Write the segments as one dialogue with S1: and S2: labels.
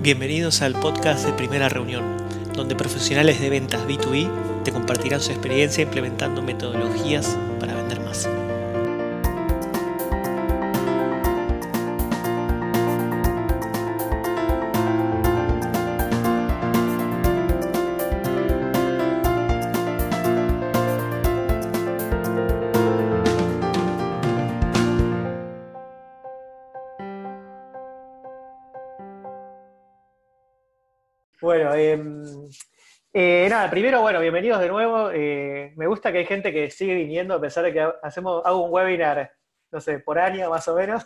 S1: Bienvenidos al podcast de Primera Reunión, donde profesionales de ventas B2B te compartirán su experiencia implementando metodologías para vender más. Nada, primero, bueno, bienvenidos de nuevo. Eh, me gusta que hay gente que sigue viniendo, a pesar de que hacemos, hago un webinar, no sé, por año más o menos.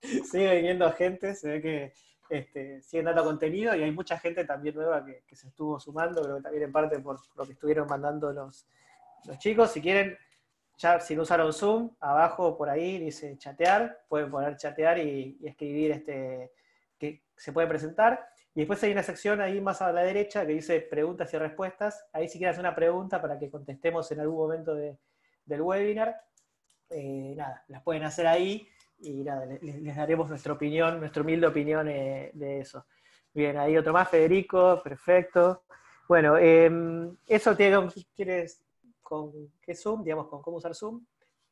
S1: sigue viniendo gente, se ve que este, siguen dando contenido y hay mucha gente también nueva que, se estuvo sumando, creo que también en parte por lo que estuvieron mandando los, chicos. Si quieren, ya si no usaron Zoom, abajo por ahí dice chatear, pueden poner chatear y, y escribir este, que se puede presentar. Y después hay una sección ahí más a la derecha que dice preguntas y respuestas. Ahí si quieres una pregunta para que contestemos en algún momento del webinar, eh, nada, las pueden hacer ahí y nada, les, daremos nuestra opinión, nuestra humilde opinión eh, de eso. Bien, ahí otro más, Federico, perfecto. Bueno, em, eso tiene, quieres con qué Zoom, digamos, con cómo usar Zoom.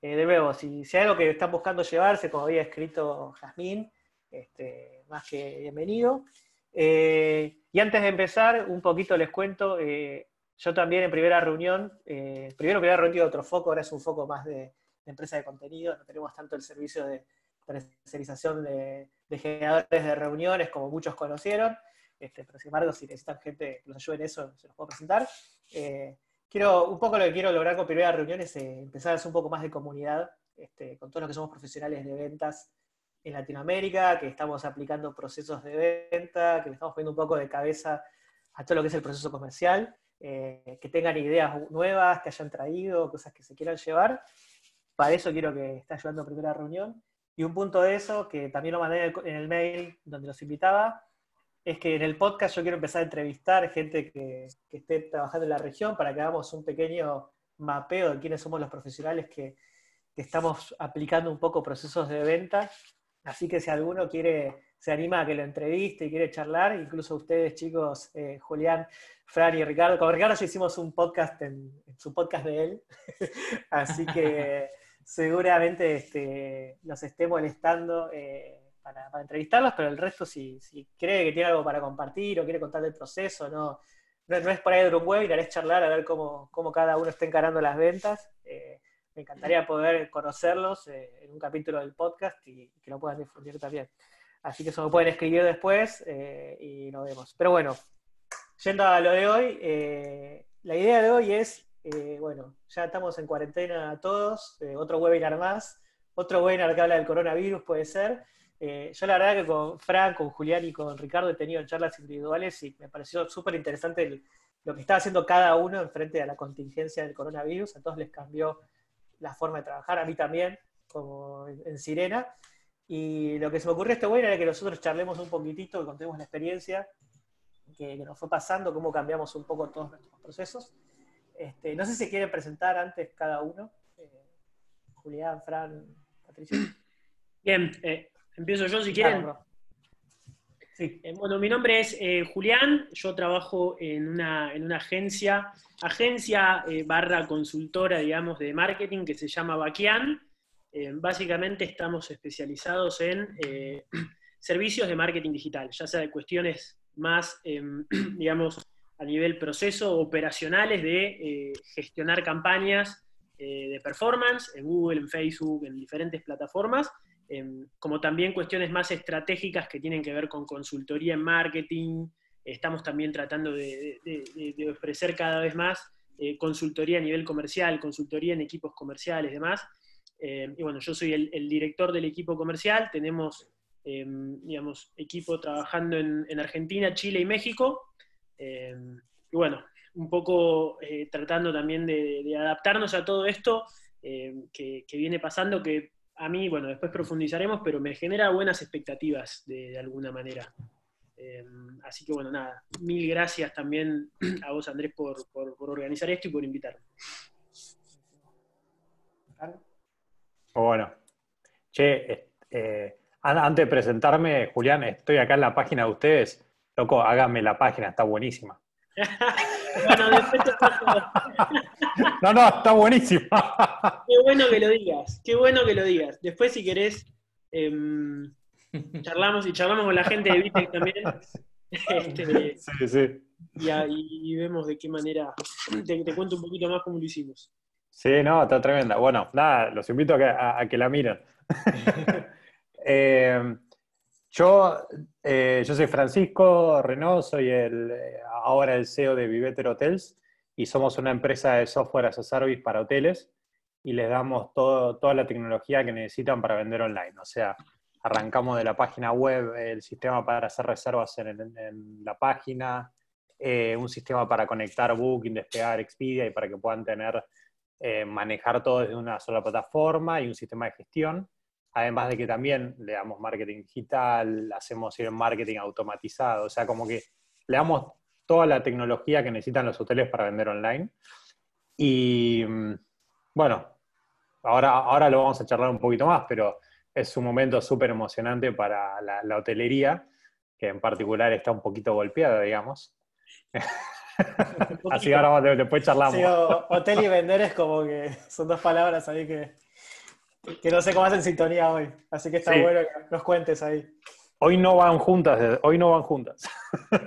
S1: Eh, de nuevo, si, si, hay algo que están buscando llevarse, como había escrito Jazmín, este, más que bienvenido. Eh, y antes de empezar, un poquito les cuento, eh, yo también en primera reunión, eh, primero primera reunión de otro foco, ahora es un foco más de, empresa de contenido, no tenemos tanto el servicio de tercerización de, generadores de reuniones como muchos conocieron, este, pero sin embargo, si necesitan gente que los ayude en eso, se los puedo presentar. quiero, un poco lo que quiero lograr con primera reunión es empezar a hacer un poco más de comunidad, este, con todos los que somos profesionales de ventas en Latinoamérica, que estamos aplicando procesos de venta, que le estamos poniendo un poco de cabeza a todo lo que es el proceso comercial, eh, que tengan ideas nuevas, que hayan traído, cosas que se quieran llevar. Para eso quiero que esté ayudando a primera reunión. Y un punto de eso, que también lo mandé en el mail donde los invitaba, es que en el podcast yo quiero empezar a entrevistar gente que, esté trabajando en la región para que hagamos un pequeño mapeo de quiénes somos los profesionales que, que estamos aplicando un poco procesos de venta Así que si alguno quiere, se anima a que lo entreviste y quiere charlar, incluso ustedes, chicos, eh, Julián, Fran y Ricardo, con Ricardo ya hicimos un podcast en, su podcast de él, así que seguramente este, nos esté molestando eh, para, entrevistarlos, pero el resto, si, cree que tiene algo para compartir o quiere contar del proceso, no, no, es por ahí de un webinar, es charlar a ver cómo, cómo cada uno está encarando las ventas. Eh, me encantaría poder conocerlos eh, en un capítulo del podcast y, que lo puedan difundir también. Así que eso me pueden escribir después eh, y lo vemos. Pero bueno, yendo a lo de hoy, eh, la idea de hoy es, bueno, ya estamos en cuarentena todos, otro webinar más, otro webinar que habla del coronavirus puede ser. yo la verdad que con Frank, con Julián y con Ricardo he tenido charlas individuales y me pareció súper interesante lo que estaba haciendo cada uno en frente a la contingencia del coronavirus. A todos les cambió la forma de trabajar, a mí también, como en, Sirena. Y lo que se me ocurrió este bueno era que nosotros charlemos un poquitito, que contemos la experiencia que, nos fue pasando, cómo cambiamos un poco todos nuestros procesos. Este, no sé si quieren presentar antes cada uno. Eh, Julián, Fran, Patricia.
S2: Bien, eh, empiezo yo si quieren. Eh, bueno, mi nombre es eh, Julián, yo trabajo en una, en una agencia, agencia eh, barra consultora, digamos, de marketing que se llama Baquian. básicamente estamos especializados en servicios de marketing digital, ya sea de cuestiones más, em, digamos, a nivel proceso operacionales de gestionar campañas de performance en Google, en Facebook, en diferentes plataformas, como también cuestiones más estratégicas que tienen que ver con consultoría en marketing. Estamos también tratando de, ofrecer cada vez más eh, consultoría a nivel comercial, consultoría en equipos comerciales demás. Em, y bueno, yo soy el, director del equipo comercial, tenemos, em, digamos, equipo trabajando en, Argentina, Chile y México. y bueno, un poco eh, tratando también de, adaptarnos a todo esto que, que, viene pasando, que a mí, bueno, después profundizaremos, pero me genera buenas expectativas de, alguna manera. Eh, así que bueno, nada, mil gracias también a vos, Andrés, por, organizar esto y por invitarme.
S3: Bueno, che, eh, antes de presentarme, Julián, estoy acá en la página de ustedes Loco, hágame la página, está buenísima. no, no, está buenísima.
S2: Qué bueno que lo digas, qué bueno que lo digas. Después, si querés, em, charlamos y charlamos con la gente de Vitec también. Este, sí, sí. Y, vemos de qué manera. Te, cuento un poquito más cómo lo hicimos.
S3: Sí, no, está tremenda. Bueno, nada, los invito a que, la miren. Eh, yo, eh, yo soy Francisco Renault, soy el, eh, ahora el CEO de Viveter Hotels y somos una empresa de software as a service para hoteles y les damos todo, toda la tecnología que necesitan para vender online. O sea, arrancamos de la página web, el sistema para hacer reservas en, la página, eh, un sistema para conectar Booking, Despegar, Expedia y para que puedan tener, manejar todo desde una sola plataforma y un sistema de gestión además de que también le damos marketing digital, hacemos marketing automatizado, o sea, como que le damos toda la tecnología que necesitan los hoteles para vender online. Y mm, bueno, ahora, ahora lo vamos a charlar un poquito más, pero es un momento súper emocionante para la, hotelería, que en particular está un poquito golpeada, digamos. Así ahora después charlamos. Sí,
S1: hotel y vender es como que son dos palabras ahí que que no sé cómo hacen sintonía hoy. Así que está bueno que nos cuentes ahí.
S3: Hoy no van juntas, hoy no van juntas.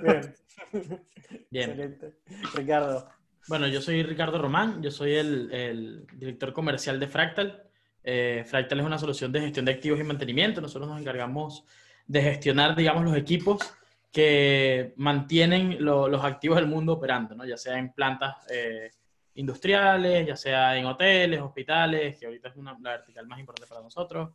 S1: Bien. Bien. Excelente. Ricardo.
S4: Bueno, yo soy Ricardo Román, yo soy el, director comercial de Fractal. Eh, Fractal es una solución de gestión de activos y mantenimiento. Nosotros nos encargamos de gestionar, digamos, los equipos que mantienen los activos del mundo operando, ¿no? ya sea en plantas eh, industriales, ya sea en hoteles, hospitales, que ahorita es una, la vertical más importante para nosotros,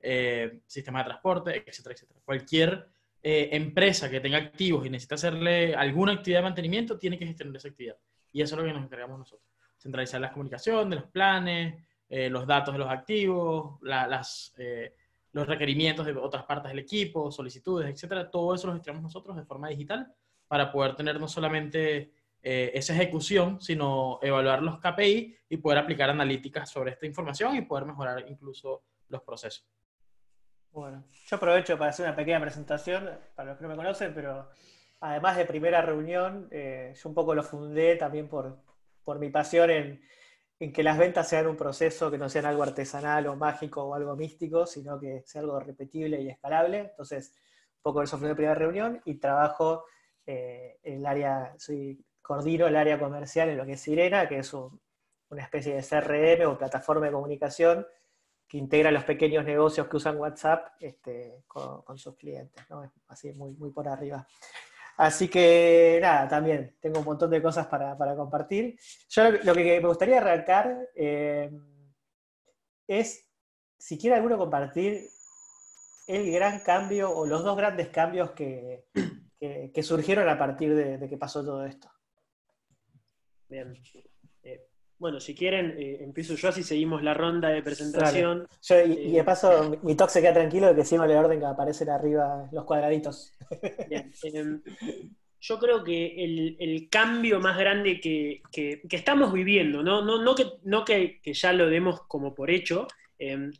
S4: eh, sistemas de transporte, etcétera, etcétera. Cualquier eh, empresa que tenga activos y necesita hacerle alguna actividad de mantenimiento, tiene que gestionar esa actividad. Y eso es lo que nos encargamos nosotros. Centralizar las comunicaciones, los planes, eh, los datos de los activos, las, los requerimientos de otras partes del equipo, solicitudes, etcétera. Todo eso lo gestionamos nosotros de forma digital para poder tener no solamente eh, esa ejecución, sino evaluar los KPI y poder aplicar analíticas sobre esta información y poder mejorar incluso los procesos.
S1: Bueno, yo aprovecho para hacer una pequeña presentación para los que no me conocen, pero además de primera reunión, eh, yo un poco lo fundé también por, por mi pasión en, en, que las ventas sean un proceso, que no sean algo artesanal o mágico o algo místico, sino que sea algo repetible y escalable. Entonces, un poco eso fue mi primera reunión y trabajo eh, en el área, soy coordino el área comercial en lo que es Sirena, que es una especie de CRM o plataforma de comunicación que integra los pequeños negocios que usan WhatsApp este, con, sus clientes, así muy, muy por arriba. Así que nada, también tengo un montón de cosas para, compartir. Yo lo que me gustaría arrancar eh, es, si quiere alguno compartir el gran cambio o los dos grandes cambios que, surgieron a partir de, que pasó todo esto.
S2: Bien. Bueno, si quieren, eh, empiezo yo así seguimos la ronda de presentación.
S1: y, de eh, paso, mi talk se queda tranquilo de que sigo el orden que aparecen arriba los cuadraditos. Bien.
S2: Em, yo creo que el, cambio más grande que, estamos viviendo, no, no, no, que, no que, ya lo demos como por hecho, em,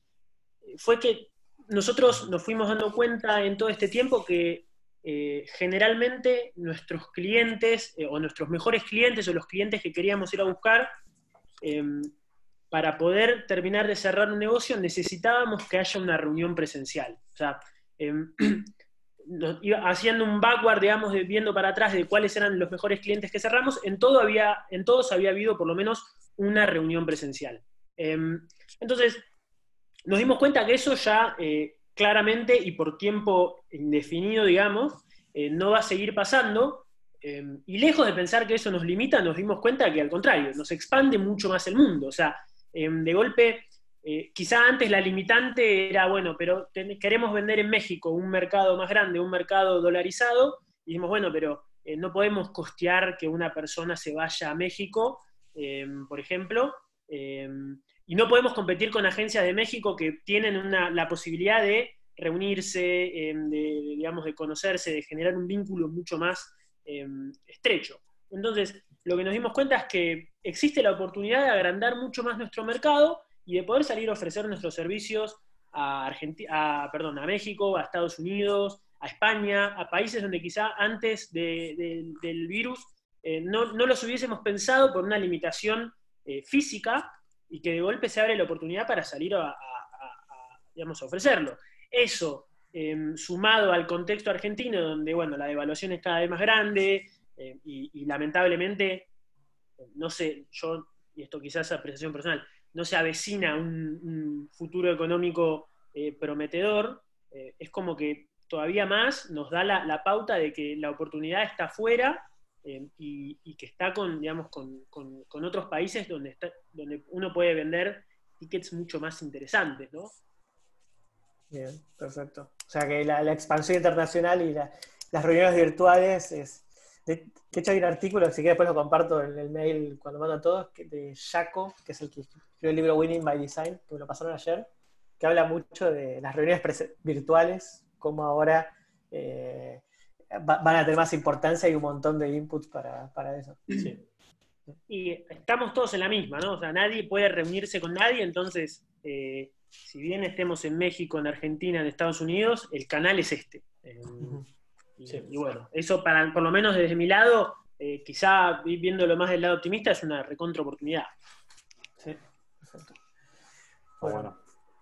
S2: fue que nosotros nos fuimos dando cuenta en todo este tiempo que eh, generalmente nuestros clientes eh, o nuestros mejores clientes o los clientes que queríamos ir a buscar, em, para poder terminar de cerrar un negocio necesitábamos que haya una reunión presencial. O sea, em, haciendo un backward, digamos, viendo para atrás de cuáles eran los mejores clientes que cerramos, en, todo había, en todos había habido por lo menos una reunión presencial. Em, entonces, nos dimos cuenta que eso ya eh, claramente y por tiempo indefinido, digamos, eh, no va a seguir pasando. Eh, y lejos de pensar que eso nos limita, nos dimos cuenta que al contrario, nos expande mucho más el mundo. O sea, eh, de golpe, quizá antes la limitante era, bueno, pero queremos vender en México un mercado más grande, un mercado dolarizado, y dijimos, bueno, pero no podemos costear que una persona se vaya a México, por ejemplo, y no podemos competir con agencias de México que tienen la posibilidad de reunirse, em, de, digamos, de conocerse, de generar un vínculo mucho más em, estrecho. Entonces, lo que nos dimos cuenta es que existe la oportunidad de agrandar mucho más nuestro mercado y de poder salir a ofrecer nuestros servicios a, Argentina, perdón, a México, a Estados Unidos, España, a países donde quizá antes del virus eh, no, no, los hubiésemos pensado por una limitación eh, física y que de golpe se abre la oportunidad para salir a, digamos, ofrecerlo. Eso, em, sumado al contexto argentino, donde bueno, la devaluación es cada vez más grande eh, y, lamentablemente, no sé, yo, y esto quizás es apreciación personal, no se avecina un, futuro económico prometedor, es como que todavía más nos da la, pauta de que la oportunidad está afuera eh, y, que está con, digamos, con, con, otros países donde, está, donde uno puede vender tickets mucho más interesantes, ¿no?
S1: Bien, perfecto. O sea que la, la expansión internacional y la, las reuniones virtuales es... De, hecho hay un artículo, si quieres después lo comparto en el mail cuando mando a todos, de Jaco, que es el que escribió el libro Winning by Design, que me lo pasaron ayer, que habla mucho de las reuniones virtuales, como ahora... Eh, van a tener más importancia y un montón de inputs para, eso.
S2: Y estamos todos en la misma, ¿no? O sea, nadie puede reunirse con nadie, entonces, eh, si bien estemos en México, en Argentina, en Estados Unidos, el canal es este. Eh, y, bueno, eso para, por lo menos desde mi lado, eh, quizá viéndolo más del lado optimista, es una recontra oportunidad. Sí,
S1: perfecto. Bueno,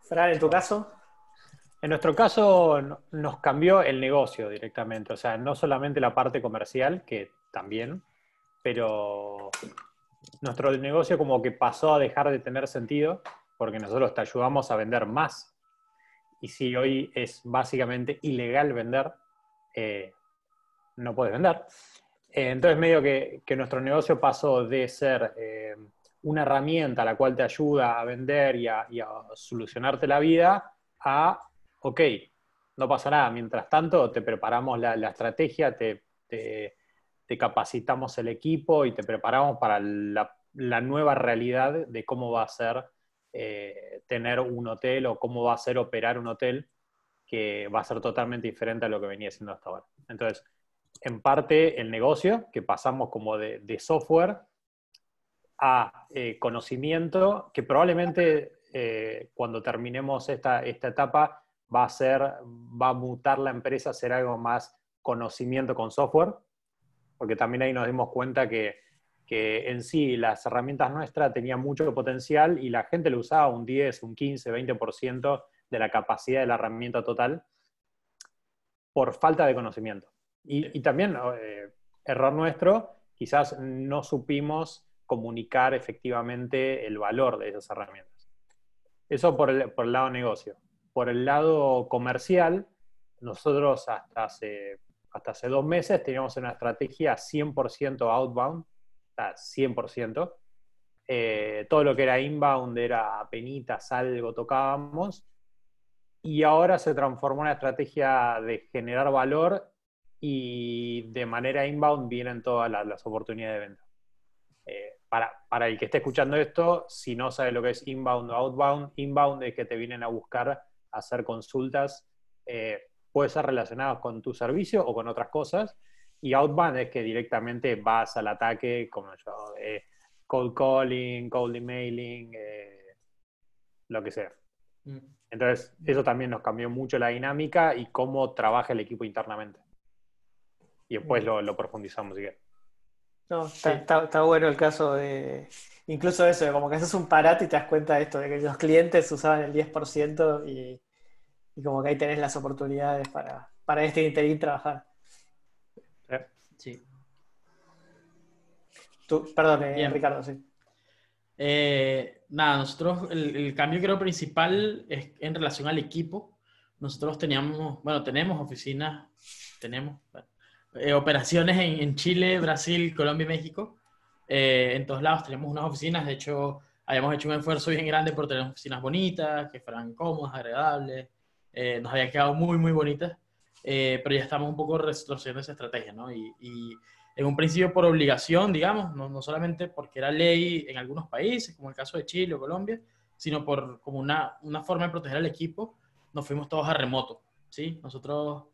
S1: Fran, en tu caso.
S3: En nuestro caso nos cambió el negocio directamente, o sea, no solamente la parte comercial, que también, pero nuestro negocio como que pasó a dejar de tener sentido porque nosotros te ayudamos a vender más. Y si hoy es básicamente ilegal vender, eh, no puedes vender. Eh, entonces medio que, nuestro negocio pasó de ser eh, una herramienta la cual te ayuda a vender y a solucionarte la vida a ok, no pasa nada, mientras tanto te preparamos la, estrategia, te, capacitamos el equipo y te preparamos para la, nueva realidad de cómo va a ser eh, tener un hotel o cómo va a ser operar un hotel que va a ser totalmente diferente a lo que venía siendo hasta ahora. Entonces, en parte el negocio, que pasamos como de, software a eh, conocimiento, que probablemente eh, cuando terminemos esta, esta etapa va a ser, va a mutar la empresa a ser algo más conocimiento con software, porque también ahí nos dimos cuenta que, que en sí las herramientas nuestras tenían mucho potencial y la gente lo usaba un 10, un 15, 20% de la capacidad de la herramienta total por falta de conocimiento. Y, y también, eh, error nuestro, quizás no supimos comunicar efectivamente el valor de esas herramientas. Eso por el, por el lado negocio por el lado comercial, nosotros hasta hace, hasta hace dos meses teníamos una estrategia 100% outbound, o sea, 100%. Eh, todo lo que era inbound era penitas, algo tocábamos. Y ahora se transformó en una estrategia de generar valor y de manera inbound vienen todas las, oportunidades de venta. Eh, para, para, el que esté escuchando esto, si no sabe lo que es inbound o outbound, inbound es que te vienen a buscar hacer consultas, eh, puede ser relacionadas con tu servicio o con otras cosas. Y outbound es que directamente vas al ataque, como yo, eh, cold calling, cold emailing, eh, lo que sea. Mm. Entonces, eso también nos cambió mucho la dinámica y cómo trabaja el equipo internamente. Y después lo, lo profundizamos, si
S1: No, está, bueno el caso de, incluso eso, como que haces un parate y te das cuenta de esto, de que los clientes usaban el 10% y, y como que ahí tenés las oportunidades para, para este interín trabajar.
S4: Sí.
S1: Tú, perdón, eh, Ricardo, sí.
S4: Eh, nada, nosotros el, cambio creo principal es en relación al equipo. Nosotros teníamos, bueno, tenemos oficinas, tenemos eh, operaciones en, en, Chile, Brasil, Colombia y México. Eh, en todos lados tenemos unas oficinas, de hecho, habíamos hecho un esfuerzo bien grande por tener oficinas bonitas, que fueran cómodas, agradables, eh, nos había quedado muy, muy bonitas, eh, pero ya estamos un poco retrocediendo esa estrategia, ¿no? Y, en un principio por obligación, digamos, no, no, solamente porque era ley en algunos países, como el caso de Chile o Colombia, sino por como una, una forma de proteger al equipo, nos fuimos todos a remoto, ¿sí? Nosotros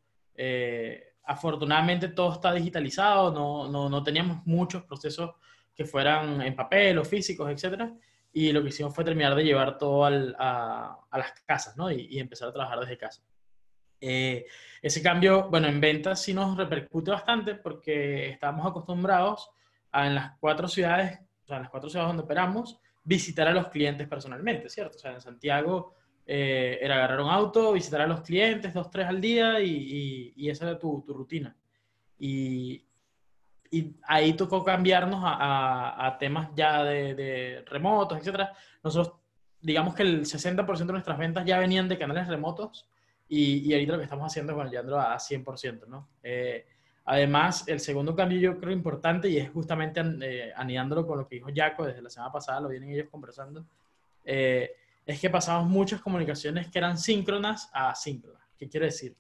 S4: afortunadamente todo está digitalizado, no, no, no, teníamos muchos procesos que fueran en papel o físicos, etcétera. Y lo que hicimos fue terminar de llevar todo a, a, las casas, ¿no? Y, empezar a trabajar desde casa. Eh, ese cambio, bueno, en ventas sí nos repercute bastante porque estamos acostumbrados a en las cuatro ciudades, o sea, en las cuatro ciudades donde operamos, visitar a los clientes personalmente, ¿cierto? O sea, en Santiago eh, era agarrar un auto, visitar a los clientes dos, tres al día y, y, esa era tu, tu rutina. Y, y, ahí tocó cambiarnos a, a, temas ya de, de, remotos, etc. Nosotros, digamos que el 60% de nuestras ventas ya venían de canales remotos y, y ahorita lo que estamos haciendo es llevándolo a 100%, ¿no? Eh, además, el segundo cambio yo creo importante y es justamente eh, anidándolo con lo que dijo Jaco desde la semana pasada, lo vienen ellos conversando, eh, es que pasamos muchas comunicaciones que eran síncronas a asíncronas. ¿Qué quiere decir?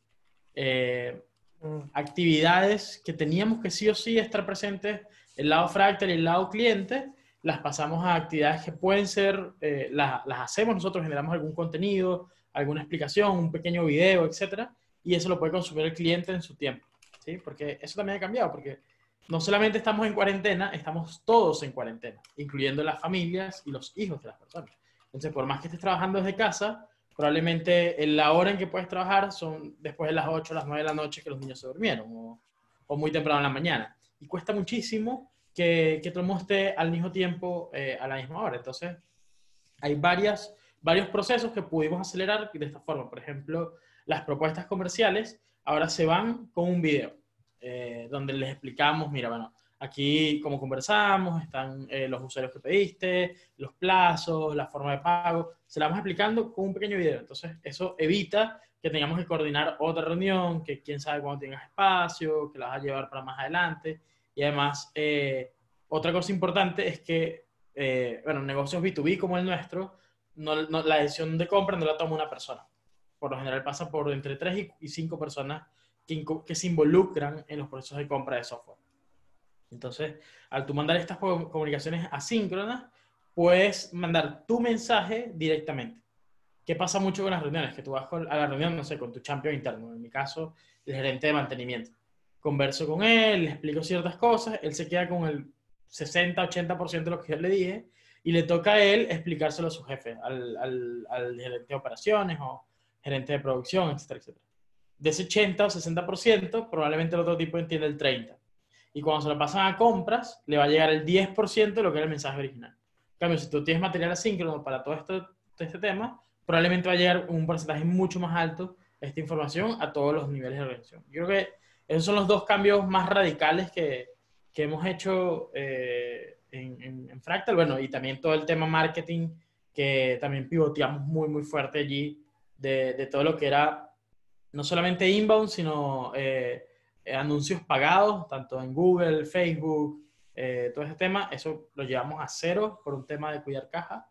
S4: Eh, mm. actividades que teníamos que sí o sí estar presentes, el lado fractal y el lado cliente, las pasamos a actividades que pueden ser, eh, las, las, hacemos nosotros, generamos algún contenido, alguna explicación, un pequeño video, etcétera, y eso lo puede consumir el cliente en su tiempo, ¿sí? Porque eso también ha cambiado, porque no solamente estamos en cuarentena, estamos todos en cuarentena, incluyendo las familias y los hijos de las personas. Entonces, por más que estés trabajando desde casa, probablemente la hora en que puedes trabajar son después de las 8 las 9 de la noche que los niños se durmieron o, o muy temprano en la mañana. Y cuesta muchísimo que, que todo el mundo esté al mismo tiempo eh, a la misma hora. Entonces, hay varias, varios procesos que pudimos acelerar de esta forma. Por ejemplo, las propuestas comerciales ahora se van con un video eh, donde les explicamos, mira, bueno, Aquí, como conversamos, están eh, los usuarios que pediste, los plazos, la forma de pago. Se la vamos explicando con un pequeño video. Entonces, eso evita que tengamos que coordinar otra reunión, que quién sabe cuándo tengas espacio, que la vas a llevar para más adelante. Y además, eh, otra cosa importante es que, eh, bueno, negocios B2B como el nuestro, no, la decisión de compra no la toma una persona. Por lo general pasa por entre 3 y 5 personas que, se involucran en los procesos de compra de software. Entonces, al tú mandar estas comunicaciones asíncronas, puedes mandar tu mensaje directamente. ¿Qué pasa mucho con las reuniones? Que tú vas a la reunión, no sé, con tu champion interno, en mi caso, el gerente de mantenimiento. Converso con él, le explico ciertas cosas, él se queda con el 60-80% de lo que yo le dije y le toca a él explicárselo a su jefe, al, al, al gerente de operaciones o gerente de producción, etcétera, etcétera. De ese 80 o 60%, probablemente el otro tipo entiende el 30% y cuando se lo pasan a compras, le va a llegar el 10% de lo que era el mensaje original. En cambio, si tú tienes material asíncrono para todo, esto, este tema, probablemente va a llegar un porcentaje mucho más alto esta información a todos los niveles de organización. Yo creo que esos son los dos cambios más radicales que, que hemos hecho eh, en, Fractal. Bueno, y también todo el tema marketing, que también pivoteamos muy, muy fuerte allí, de, de todo lo que era no solamente inbound, sino eh, eh, anuncios pagados, tanto en Google, Facebook, eh, todo ese tema, eso lo llevamos a cero por un tema de cuidar caja.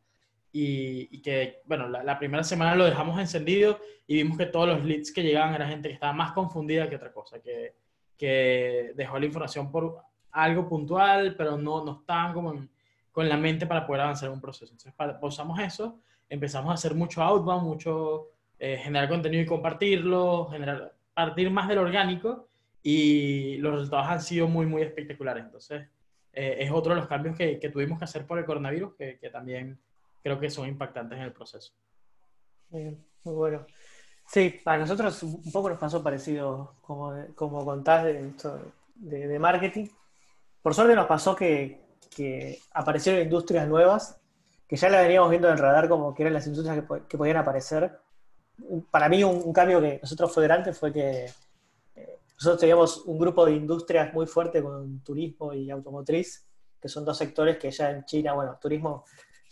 S4: Y, que, bueno, la, primera semana lo dejamos encendido y vimos que todos los leads que llegaban era gente que estaba más confundida que otra cosa, que, que dejó la información por algo puntual, pero no, no estaban como con la mente para poder avanzar en un proceso. Entonces, pausamos eso, empezamos a hacer mucho outbound, mucho eh, generar contenido y compartirlo, generar, partir más del orgánico y los resultados han sido muy, muy espectaculares. Entonces, eh, es otro de los cambios que, que, tuvimos que hacer por el coronavirus, que, que, también creo que son impactantes en el proceso.
S1: Muy, bueno. Sí, a nosotros un poco nos pasó parecido, como, como contás de, de, de marketing. Por suerte nos pasó que, que, aparecieron industrias nuevas, que ya las veníamos viendo en el radar como que eran las industrias que, que podían aparecer. Para mí un, un cambio que nosotros fue grande fue que nosotros teníamos un grupo de industrias muy fuerte con turismo y automotriz, que son dos sectores que ya en China, bueno, turismo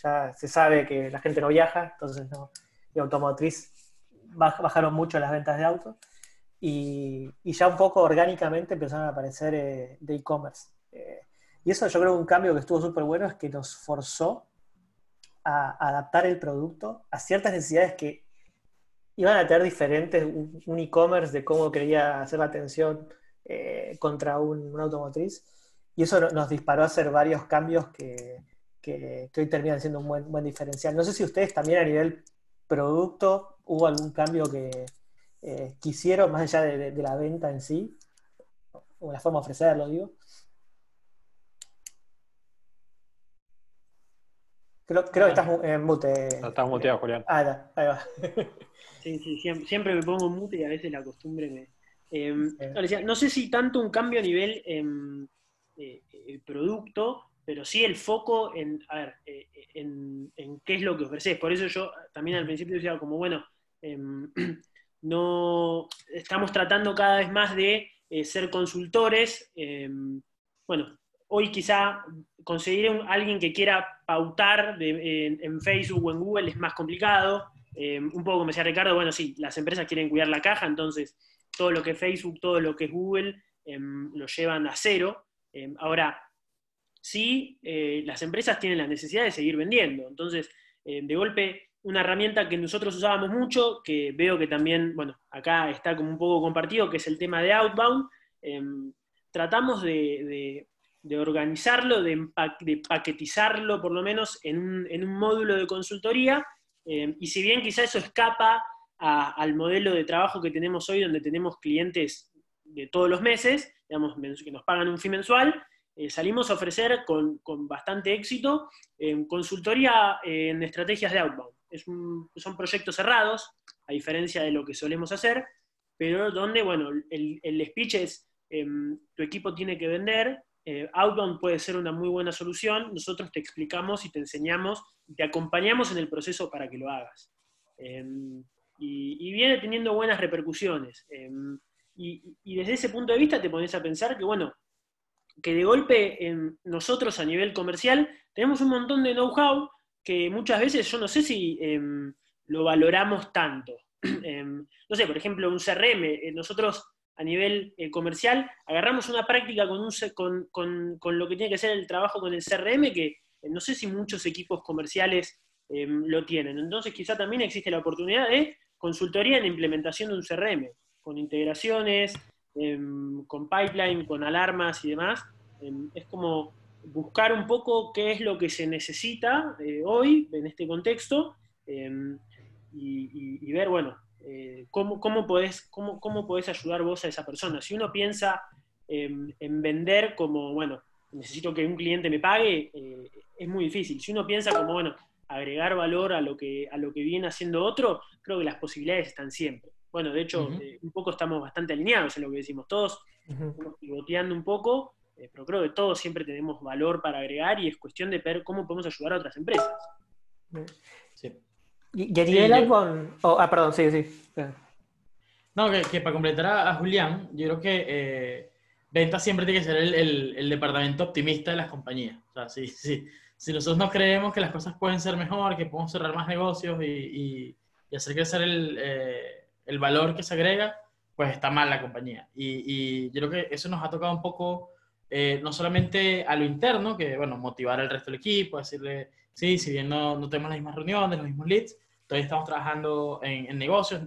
S1: ya se sabe que la gente no viaja, entonces no, y automotriz bajaron mucho las ventas de autos, y, y ya un poco orgánicamente empezaron a aparecer eh, de e-commerce. Y eso yo creo que un cambio que estuvo súper bueno es que nos forzó a adaptar el producto a ciertas necesidades que iban a tener diferentes un e-commerce de cómo quería hacer la atención eh, contra un, automotriz. Y eso nos disparó a hacer varios cambios que, que, hoy terminan siendo un buen, buen, diferencial. No sé si ustedes también a nivel producto hubo algún cambio que eh, quisieron, más allá de, de, la venta en sí, o la forma de ofrecerlo, digo. Creo, que estás en mute.
S3: No, estás muteado, Julián.
S1: Ah, ahí va.
S2: sí, sí, siempre, me pongo en mute y a veces la costumbre me... Em, no, sé si tanto un cambio a nivel em, eh, eh, producto, pero sí el foco en, a ver, eh, en, qué es lo que ofreces. Por eso yo también al principio decía como, bueno, em, no estamos tratando cada vez más de ser consultores. bueno, hoy quizá conseguir alguien que quiera pautar en, Facebook o en Google es más complicado. un poco como decía Ricardo, bueno, sí, las empresas quieren cuidar la caja, entonces todo lo que es Facebook, todo lo que es Google, lo llevan a cero. Em, ahora, sí, eh, las empresas tienen la necesidad de seguir vendiendo. Entonces, em, de golpe, una herramienta que nosotros usábamos mucho, que veo que también, bueno, acá está como un poco compartido, que es el tema de outbound. Em, tratamos de, organizarlo, de, paquetizarlo por lo menos en un, módulo de consultoría. y si bien quizá eso escapa al modelo de trabajo que tenemos hoy, donde tenemos clientes de todos los meses, digamos, que nos pagan un fee mensual, eh, salimos a ofrecer con, bastante éxito en consultoría en estrategias de outbound. son proyectos cerrados, a diferencia de lo que solemos hacer, pero donde, bueno, el, speech es, em, tu equipo tiene que vender, eh, outbound puede ser una muy buena solución, nosotros te explicamos y te enseñamos, y te acompañamos en el proceso para que lo hagas. Em, y, viene teniendo buenas repercusiones. Em, y, desde ese punto de vista te pones a pensar que, bueno, que de golpe en nosotros a nivel comercial tenemos un montón de know-how que muchas veces yo no sé si em, lo valoramos tanto. No sé, por ejemplo, un CRM, eh, nosotros a nivel eh, comercial agarramos una práctica con, un, con, con, lo que tiene que ser el trabajo con el CRM que eh, no sé si muchos equipos comerciales lo tienen. Entonces quizá también existe la oportunidad de consultoría en implementación de un CRM, con integraciones, em, con pipeline, con alarmas y demás. Em, es como buscar un poco qué es lo que se necesita eh, hoy en este contexto em, y, ver, bueno, eh, cómo, cómo, podés, cómo, cómo, podés, ayudar vos a esa persona. Si uno piensa en vender como, bueno, necesito que un cliente me pague, eh, es muy difícil. Si uno piensa como, bueno, agregar valor a lo, que, a lo que viene haciendo otro, creo que las posibilidades están siempre. Bueno, de hecho, eh, un poco estamos bastante alineados en lo que decimos. Todos estamos pivoteando un poco, eh, pero creo que todos siempre tenemos valor para agregar y es cuestión de ver cómo podemos ayudar a otras empresas.
S1: Sí. Y, a nivel oh, ah, perdón, sí, sí.
S4: No, que, para completar a, Julián, yo creo que eh, venta siempre tiene que ser el, departamento optimista de las compañías. O sea, sí, sí si nosotros no creemos que las cosas pueden ser mejor, que podemos cerrar más negocios y, hacer crecer eh, el, valor que se agrega, pues está mal la compañía. Y, yo creo que eso nos ha tocado un poco, eh, no solamente a lo interno, que bueno, motivar al resto del equipo, decirle, sí, si bien no, no tenemos las mismas reuniones, los mismos leads, todavía estamos trabajando en, negocios.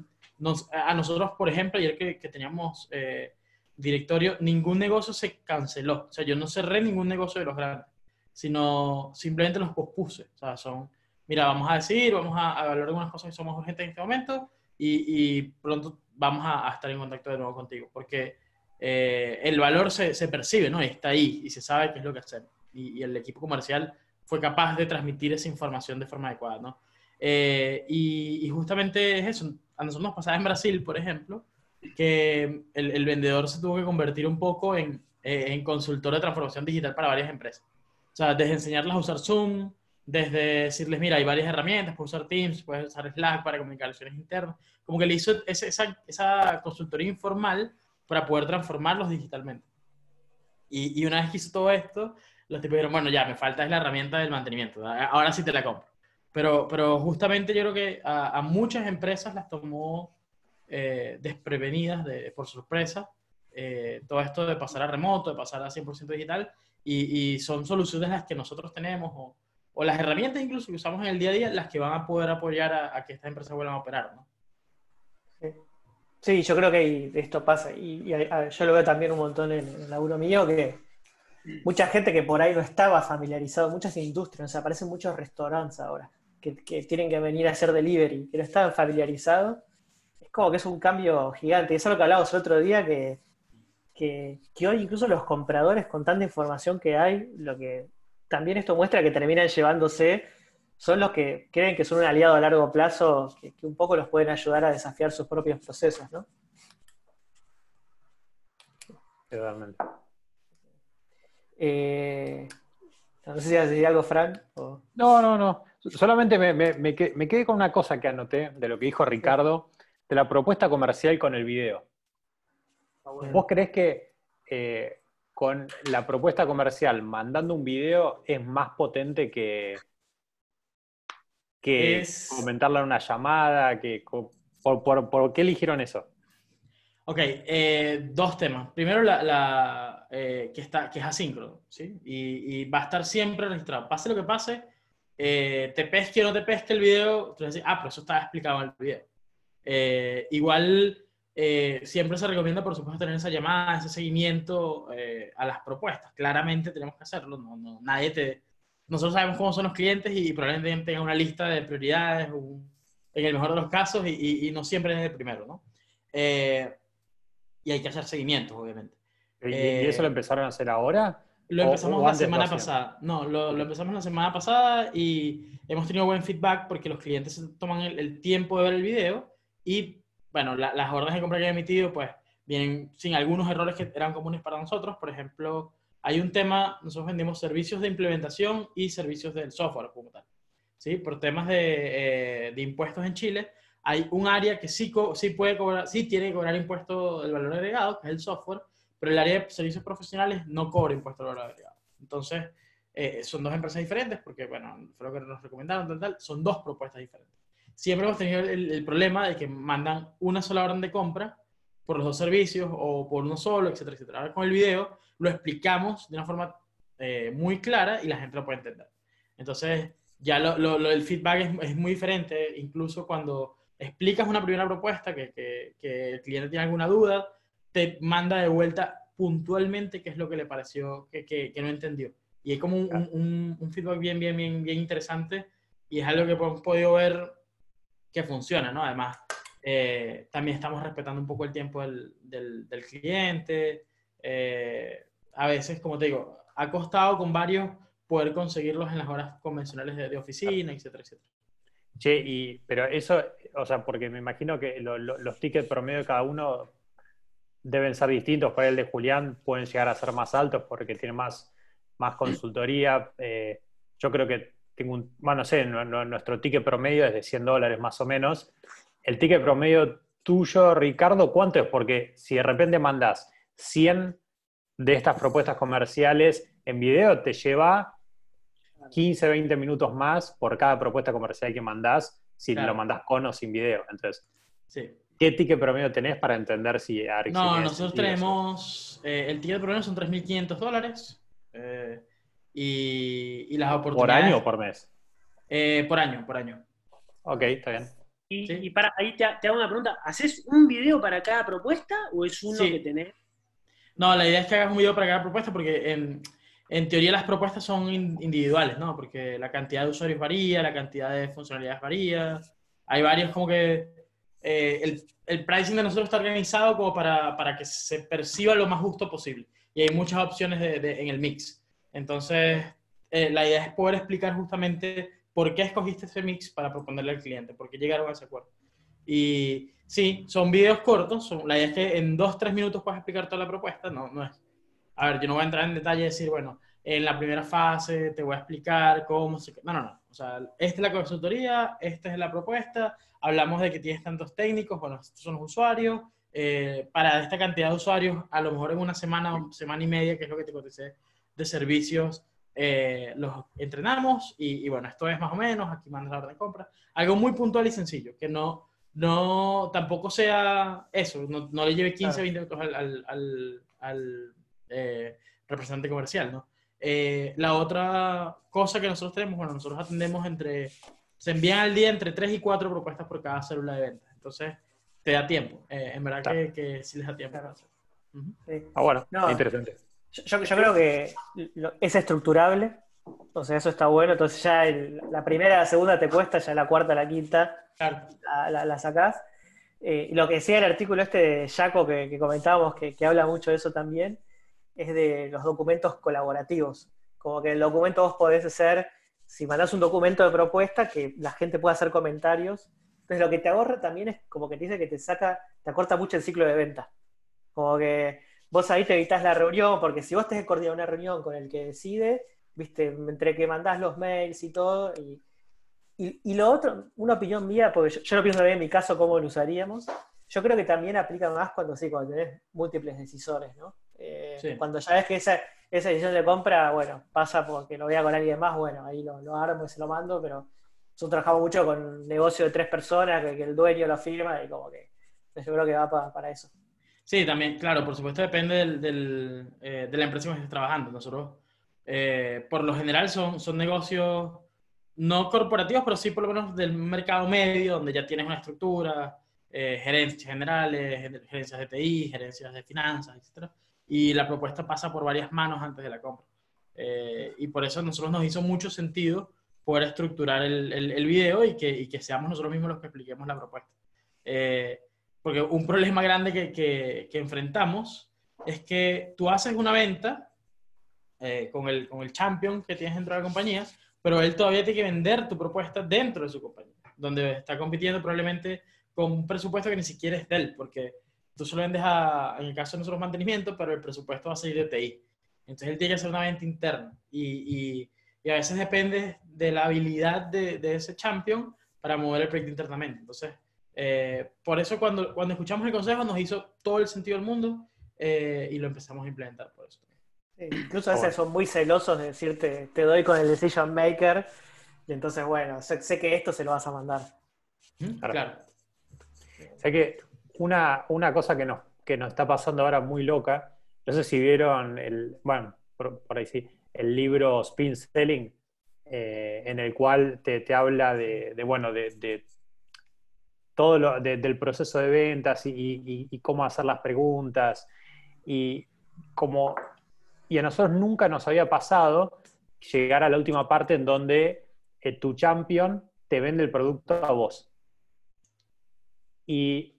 S4: a nosotros, por ejemplo, ayer que, que teníamos eh, directorio, ningún negocio se canceló. O sea, yo no cerré ningún negocio de los grandes sino simplemente los pospuse. O sea, son, mira, vamos a decir, vamos a, a valorar algunas cosas que somos urgentes en este momento y, y pronto vamos a, estar en contacto de nuevo contigo, porque eh, el valor se, se, percibe, ¿no? Está ahí y se sabe qué es lo que hacer. Y, el equipo comercial fue capaz de transmitir esa información de forma adecuada, ¿no? Eh, y, justamente es eso. A nosotros nos pasaba en Brasil, por ejemplo, que el, vendedor se tuvo que convertir un poco en, eh, en consultor de transformación digital para varias empresas. O sea, desde enseñarles a usar Zoom, desde decirles, mira, hay varias herramientas, puedes usar Teams, puedes usar Slack para comunicaciones internas. Como que le hizo esa, esa consultoría informal para poder transformarlos digitalmente. Y, y, una vez que hizo todo esto, los tipos dijeron, bueno, ya, me falta es la herramienta del mantenimiento, ahora sí te la compro. Pero, pero justamente yo creo que a, muchas empresas las tomó eh, desprevenidas de, por sorpresa eh, todo esto de pasar a remoto, de pasar a 100% digital, y, son soluciones las que nosotros tenemos o, o, las herramientas incluso que usamos en el día a día las que van a poder apoyar a, que estas empresas vuelvan a operar, ¿no?
S1: Sí. yo creo que esto pasa y, yo lo veo también un montón en, el laburo mío que mucha gente que por ahí no estaba familiarizado, muchas industrias, o sea, aparecen muchos restaurantes ahora que, tienen que venir a hacer delivery, que no estaban familiarizados. Es como que es un cambio gigante. Y eso es lo que hablábamos el otro día, que que, hoy incluso los compradores con tanta información que hay, lo que también esto muestra que terminan llevándose son los que creen que son un aliado a largo plazo, que, un poco los pueden ayudar a desafiar sus propios procesos, ¿no? Eh, no sé si algo, Frank.
S3: No, no, no. Solamente me, quedé con una cosa que anoté de lo que dijo Ricardo, de la propuesta comercial con el video. ¿Vos crees que eh, con la propuesta comercial mandando un video es más potente que, que comentarla en una llamada? Que, por, qué eligieron eso?
S4: Ok, eh, dos temas. Primero, la, eh, que, está, que es asíncrono, ¿sí? Y, va a estar siempre registrado. Pase lo que pase, eh, te pesque o no te pesque el video, tú vas ah, pero eso está explicado en el video. igual, siempre se recomienda, por supuesto, tener esa llamada, ese seguimiento a las propuestas. Claramente tenemos que hacerlo. No, no, nadie te, nosotros sabemos cómo son los clientes y probablemente tengan una lista de prioridades en el mejor de los casos y, no siempre es el primero, ¿no? Eh, y hay que hacer seguimientos, obviamente.
S3: ¿Y, eso lo eh, empezaron a hacer ahora?
S4: Lo empezamos la semana pasada. No, lo, empezamos la semana pasada y hemos tenido buen feedback porque los clientes toman el, tiempo de ver el video y, bueno, las órdenes de compra que he emitido, pues, vienen sin algunos errores que eran comunes para nosotros. Por ejemplo, hay un tema, nosotros vendemos servicios de implementación y servicios del software como tal. ¿sí? Por temas de, eh, de impuestos en Chile, hay un área que sí, sí puede cobrar, sí tiene que cobrar impuesto del valor agregado, que es el software, pero el área de servicios profesionales no cobra impuesto del valor agregado. Entonces, eh, son dos empresas diferentes, porque, bueno, fue lo que nos recomendaron, tal, tal, son dos propuestas diferentes. Siempre hemos tenido el, el problema de que mandan una sola orden de compra por los dos servicios o por uno solo, etcétera, etcétera. Ahora con el video lo explicamos de una forma eh, muy clara y la gente lo puede entender. Entonces, ya lo, lo, el feedback es, es, muy diferente, incluso cuando explicas una primera propuesta que, que, que, el cliente tiene alguna duda, te manda de vuelta puntualmente qué es lo que le pareció que, que no entendió. Y es como un, un, un, feedback bien, bien, bien, bien interesante y es algo que hemos podido ver que funciona, ¿no? Además, eh, también estamos respetando un poco el tiempo del, del, del cliente. Eh, a veces, como te digo, ha costado con varios poder conseguirlos en las horas convencionales de, oficina, etcétera, etcétera.
S3: Che, y, pero eso, o sea, porque me imagino que los tickets promedio de cada uno deben ser distintos. Por el de Julián pueden llegar a ser más altos porque tiene más, más consultoría. Eh, yo creo que tengo un, bueno, no sé, nuestro ticket promedio es de 100 dólares más o menos. El ticket promedio tuyo, Ricardo, ¿cuánto es? Porque si de repente mandas 100 de estas propuestas comerciales en video, te lleva 15, 20 minutos más por cada propuesta comercial que mandás, si lo mandás con o sin video. Entonces, ¿qué ticket promedio tenés para entender si
S4: No, nosotros tenemos, eh, el ticket promedio son 3.500 dólares eh, y, las oportunidades...
S3: ¿Por año o por mes?
S4: Eh, por año, por año.
S3: Ok, está bien.
S2: Y, para ahí te, hago una pregunta, ¿haces un video para cada propuesta o es uno que tenés?
S4: No, la idea es que hagas un video para cada propuesta porque en, en teoría las propuestas son individuales, ¿no? Porque la cantidad de usuarios varía, la cantidad de funcionalidades varía. Hay varios como que eh, el, el, pricing de nosotros está organizado como para, para, que se perciba lo más justo posible. Y hay muchas opciones de, en el mix. Entonces, eh, la idea es poder explicar justamente por qué escogiste ese mix para proponerle al cliente, por qué llegaron a ese acuerdo. Y sí, son videos cortos, la idea es que en dos, tres minutos puedas explicar toda la propuesta, no, no es. A ver, yo no voy a entrar en detalle y decir, bueno, en la primera fase te voy a explicar cómo se... No, no, no. Sea, esta es la consultoría, esta es la propuesta, hablamos de que tienes tantos técnicos, bueno, estos son los usuarios, eh, para esta cantidad de usuarios, a lo mejor en una semana o semana y media, que es lo que te contesté, de servicios, eh, los entrenamos y, bueno, esto es más o menos, aquí mandas la orden de compra. Algo muy puntual y sencillo, que no, no tampoco sea eso, no, no le lleve 15 o 20 minutos al, al, al, eh, representante comercial, ¿no? Eh, la otra cosa que nosotros tenemos, bueno, nosotros atendemos entre, se envían al día entre 3 y 4 propuestas por cada célula de venta. Entonces, te da tiempo. en verdad que, que, sí les da tiempo.
S3: Ah, bueno, interesante.
S1: Yo, creo que es estructurable, o sea, eso está bueno, entonces ya la primera, la segunda te cuesta, ya la cuarta, la quinta la, la, sacás. Eh, lo que decía el artículo este de Jaco que, comentábamos, que, habla mucho de eso también, es de los documentos colaborativos. Como que el documento vos podés hacer si mandas un documento de propuesta, que la gente pueda hacer comentarios. Entonces lo que te ahorra también es como que te dice que te saca, te acorta mucho el ciclo de venta. Como que vos ahí te evitas la reunión, porque si vos tenés que coordinar una reunión con el que decide, viste, entre que mandás los mails y todo, y, y, lo otro, una opinión mía, porque yo, no pienso en mi caso cómo lo usaríamos, yo creo que también aplica más cuando sí, cuando tenés múltiples decisores, ¿no? Eh, cuando ya ves que esa, esa decisión de compra, bueno, pasa porque lo vea con alguien más, bueno, ahí lo, lo armo y se lo mando, pero nosotros trabajamos mucho con negocio de tres personas, que, el dueño lo firma y como que yo creo que va para eso.
S4: Sí, también, claro, por supuesto depende del, eh, de la empresa en que estés trabajando. Nosotros, eh, por lo general, son, son negocios no corporativos, pero sí por lo menos del mercado medio, donde ya tienes una estructura, eh, gerencias generales, gerencias de TI, gerencias de finanzas, etc. Y la propuesta pasa por varias manos antes de la compra. y por eso a nosotros nos hizo mucho sentido poder estructurar el, el, el video y que, y que, seamos nosotros mismos los que expliquemos la propuesta. Porque un problema grande que, que, enfrentamos es que tú haces una venta eh, con, el, con el champion que tienes dentro de la compañía, pero él todavía tiene que vender tu propuesta dentro de su compañía, donde está compitiendo probablemente con un presupuesto que ni siquiera es de él, porque tú solo vendes a, en el caso de nosotros mantenimiento, pero el presupuesto va a salir de TI. Entonces él tiene que hacer una venta interna y, y, y a veces depende de la habilidad de, de, ese champion para mover el proyecto internamente. Entonces, eh, por eso cuando, cuando escuchamos el consejo nos hizo todo el sentido del mundo eh, y lo empezamos a implementar por eso.
S1: incluso a veces son muy celosos de decirte, te doy con el decision maker, y entonces, bueno, sé, que esto se lo vas a mandar.
S3: Claro. Sé que una, una cosa que nos, que nos está pasando ahora muy loca, no sé si vieron el, bueno, por, ahí sí, el libro Spin Selling, eh, en el cual te, te habla de, de bueno, de, de todo lo del proceso de ventas y, cómo hacer las preguntas. Y, como, y a nosotros nunca nos había pasado llegar a la última parte en donde eh, tu champion te vende el producto a vos. Y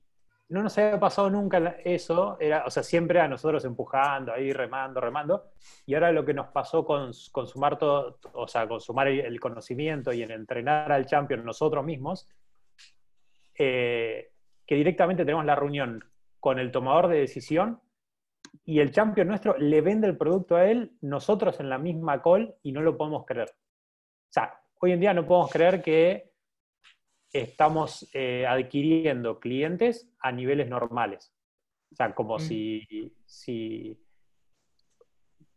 S3: no nos había pasado nunca eso, era, o sea, siempre a nosotros empujando, ahí remando, remando, y ahora lo que nos pasó con, sumar todo, o sea, con el conocimiento y en entrenar al champion nosotros mismos, eh, que directamente tenemos la reunión con el tomador de decisión y el champion nuestro le vende el producto a él, nosotros en la misma call y no lo podemos creer. O sea, hoy en día no podemos creer que estamos eh, adquiriendo clientes a niveles normales. O sea, como mm. si, si,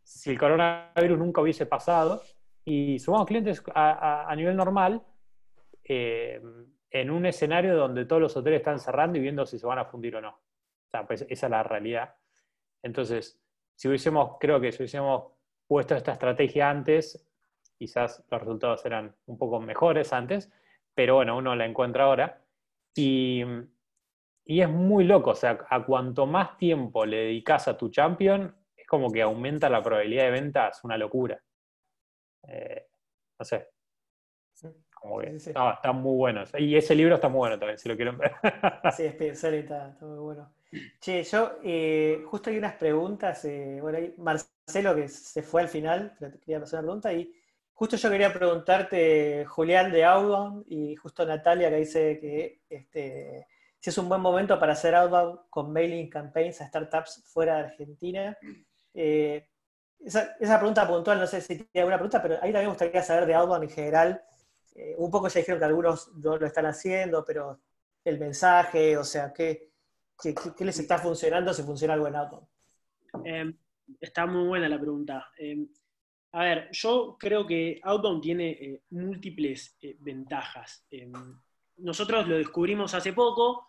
S3: si, el coronavirus nunca hubiese pasado y sumamos clientes a, nivel normal, eh, en un escenario donde todos los hoteles están cerrando y viendo si se van a fundir o no. O sea, pues esa es la realidad. Entonces, si hubiésemos, creo que si hubiésemos puesto esta estrategia antes, quizás los resultados eran un poco mejores antes, pero bueno, uno la encuentra ahora. Y, y es muy loco, o sea, a cuanto más tiempo le dedicas a tu champion, es como que aumenta la probabilidad de venta, es una locura. Eh, no sé, está muy bueno. Y ese libro está muy bueno también, si lo quieren ver.
S1: sí, es está, está, muy bueno. Che, yo, eh, justo hay unas preguntas. Eh, bueno, hay Marcelo que se fue al final, pero te quería hacer una pregunta. Y justo yo quería preguntarte, Julián de Outbound y justo Natalia que dice que este, si es un buen momento para hacer Outbound con mailing campaigns a startups fuera de Argentina. Eh, esa, esa, pregunta puntual, no sé si tiene alguna pregunta, pero ahí también me gustaría saber de Outbound en general eh, un poco ya dijeron que algunos no lo están haciendo, pero el mensaje, o sea, ¿qué, qué, les está funcionando si funciona algo en Outbound?
S2: Em, está muy buena la pregunta. Em, a ver, yo creo que Outbound tiene eh, múltiples eh, ventajas. Em, nosotros lo descubrimos hace poco,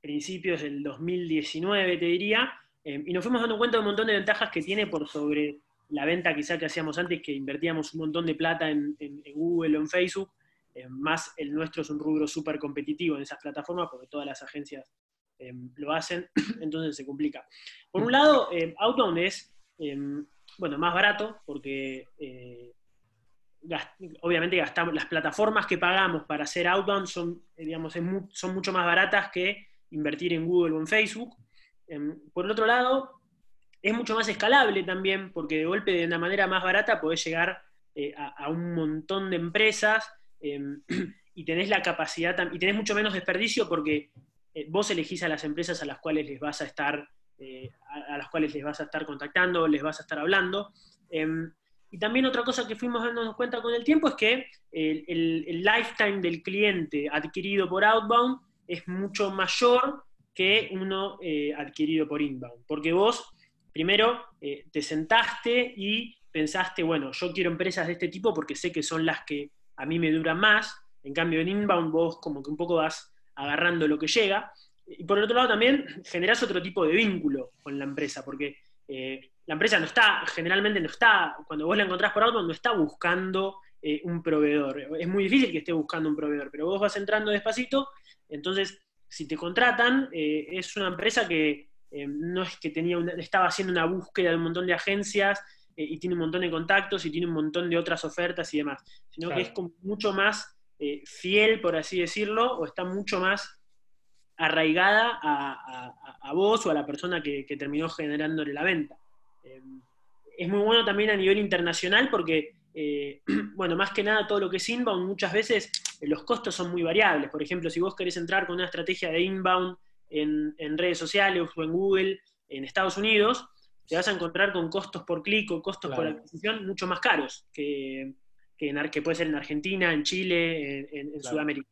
S2: principios del 2019 te diría, y nos fuimos dando cuenta de un montón de ventajas que tiene por sobre la venta quizá que hacíamos antes, que invertíamos un montón de plata en, Google o en Facebook, eh, más el nuestro es un rubro súper competitivo en esas plataformas porque todas las agencias eh, lo hacen, entonces se complica. Por un lado, eh, Outbound es, bueno, más barato porque obviamente gastamos, las plataformas que pagamos para hacer Outbound son, digamos, son mucho más baratas que invertir en Google o en Facebook. por el otro lado, es mucho más escalable también, porque de golpe de una manera más barata podés llegar a, un montón de empresas em, y tenés la capacidad, y tenés mucho menos desperdicio porque vos elegís a las empresas a las cuales les vas a estar, a, las cuales les vas a estar contactando, les vas a estar hablando. Em, y también otra cosa que fuimos dándonos cuenta con el tiempo es que el, lifetime del cliente adquirido por outbound es mucho mayor que uno eh, adquirido por inbound. Porque vos, primero, eh, te sentaste y pensaste, bueno, yo quiero empresas de este tipo porque sé que son las que a mí me duran más. En cambio, en inbound vos como que un poco vas agarrando lo que llega. Y por el otro lado también generás otro tipo de vínculo con la empresa, porque eh, la empresa no está, generalmente no está, cuando vos la encontrás por Outbound, no está buscando eh, un proveedor. Es muy difícil que esté buscando un proveedor, pero vos vas entrando despacito, entonces si te contratan, eh, es una empresa que no es que tenía estaba haciendo una búsqueda de un montón de agencias y tiene un montón de contactos y tiene un montón de otras ofertas y demás, sino que es mucho más fiel, por así decirlo, o está mucho más arraigada a, vos o a la persona que terminó generándole la venta. Eh, es muy bueno también a nivel internacional porque, eh, bueno, más que nada todo lo que es inbound, muchas veces eh, los costos son muy variables. Por ejemplo, si vos querés entrar con una estrategia de inbound en, redes sociales o en Google en Estados Unidos, te vas a encontrar con costos por clic o costos por adquisición mucho más caros que, que, puede ser en Argentina, en Chile, en, Sudamérica.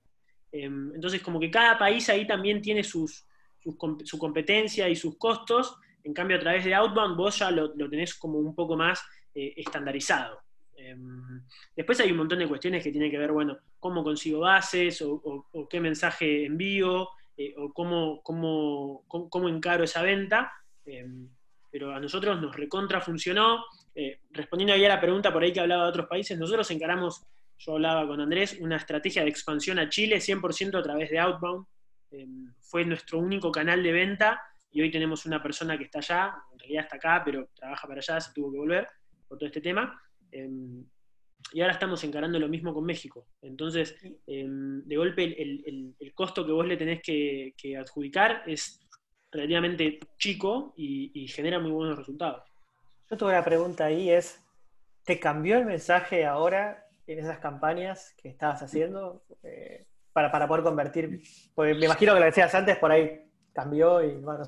S2: Em, entonces, como que cada país ahí también tiene sus, su competencia y sus costos, en cambio, a través de Outbound vos ya lo, tenés como un poco más eh, estandarizado. Em, después hay un montón de cuestiones que tienen que ver, bueno, cómo consigo bases o, qué mensaje envío eh, o cómo, cómo, encaro esa venta. Em, pero a nosotros nos recontra funcionó. Eh, respondiendo ahí a la pregunta por ahí que hablaba de otros países, nosotros encaramos, yo hablaba con Andrés, una estrategia de expansión a Chile 100% a través de Outbound. Em, fue nuestro único canal de venta y hoy tenemos una persona que está allá, en realidad está acá, pero trabaja para allá, se tuvo que volver por todo este tema. Em, y ahora estamos encarando lo mismo con México. Entonces, em, de golpe, el, costo que vos le tenés que, adjudicar es relativamente chico y, genera muy buenos resultados.
S1: Yo tuve una pregunta ahí, es, ¿te cambió el mensaje ahora en esas campañas que estabas haciendo eh, para, para, poder convertir? Porque me imagino que lo decías antes, por ahí cambió y bueno,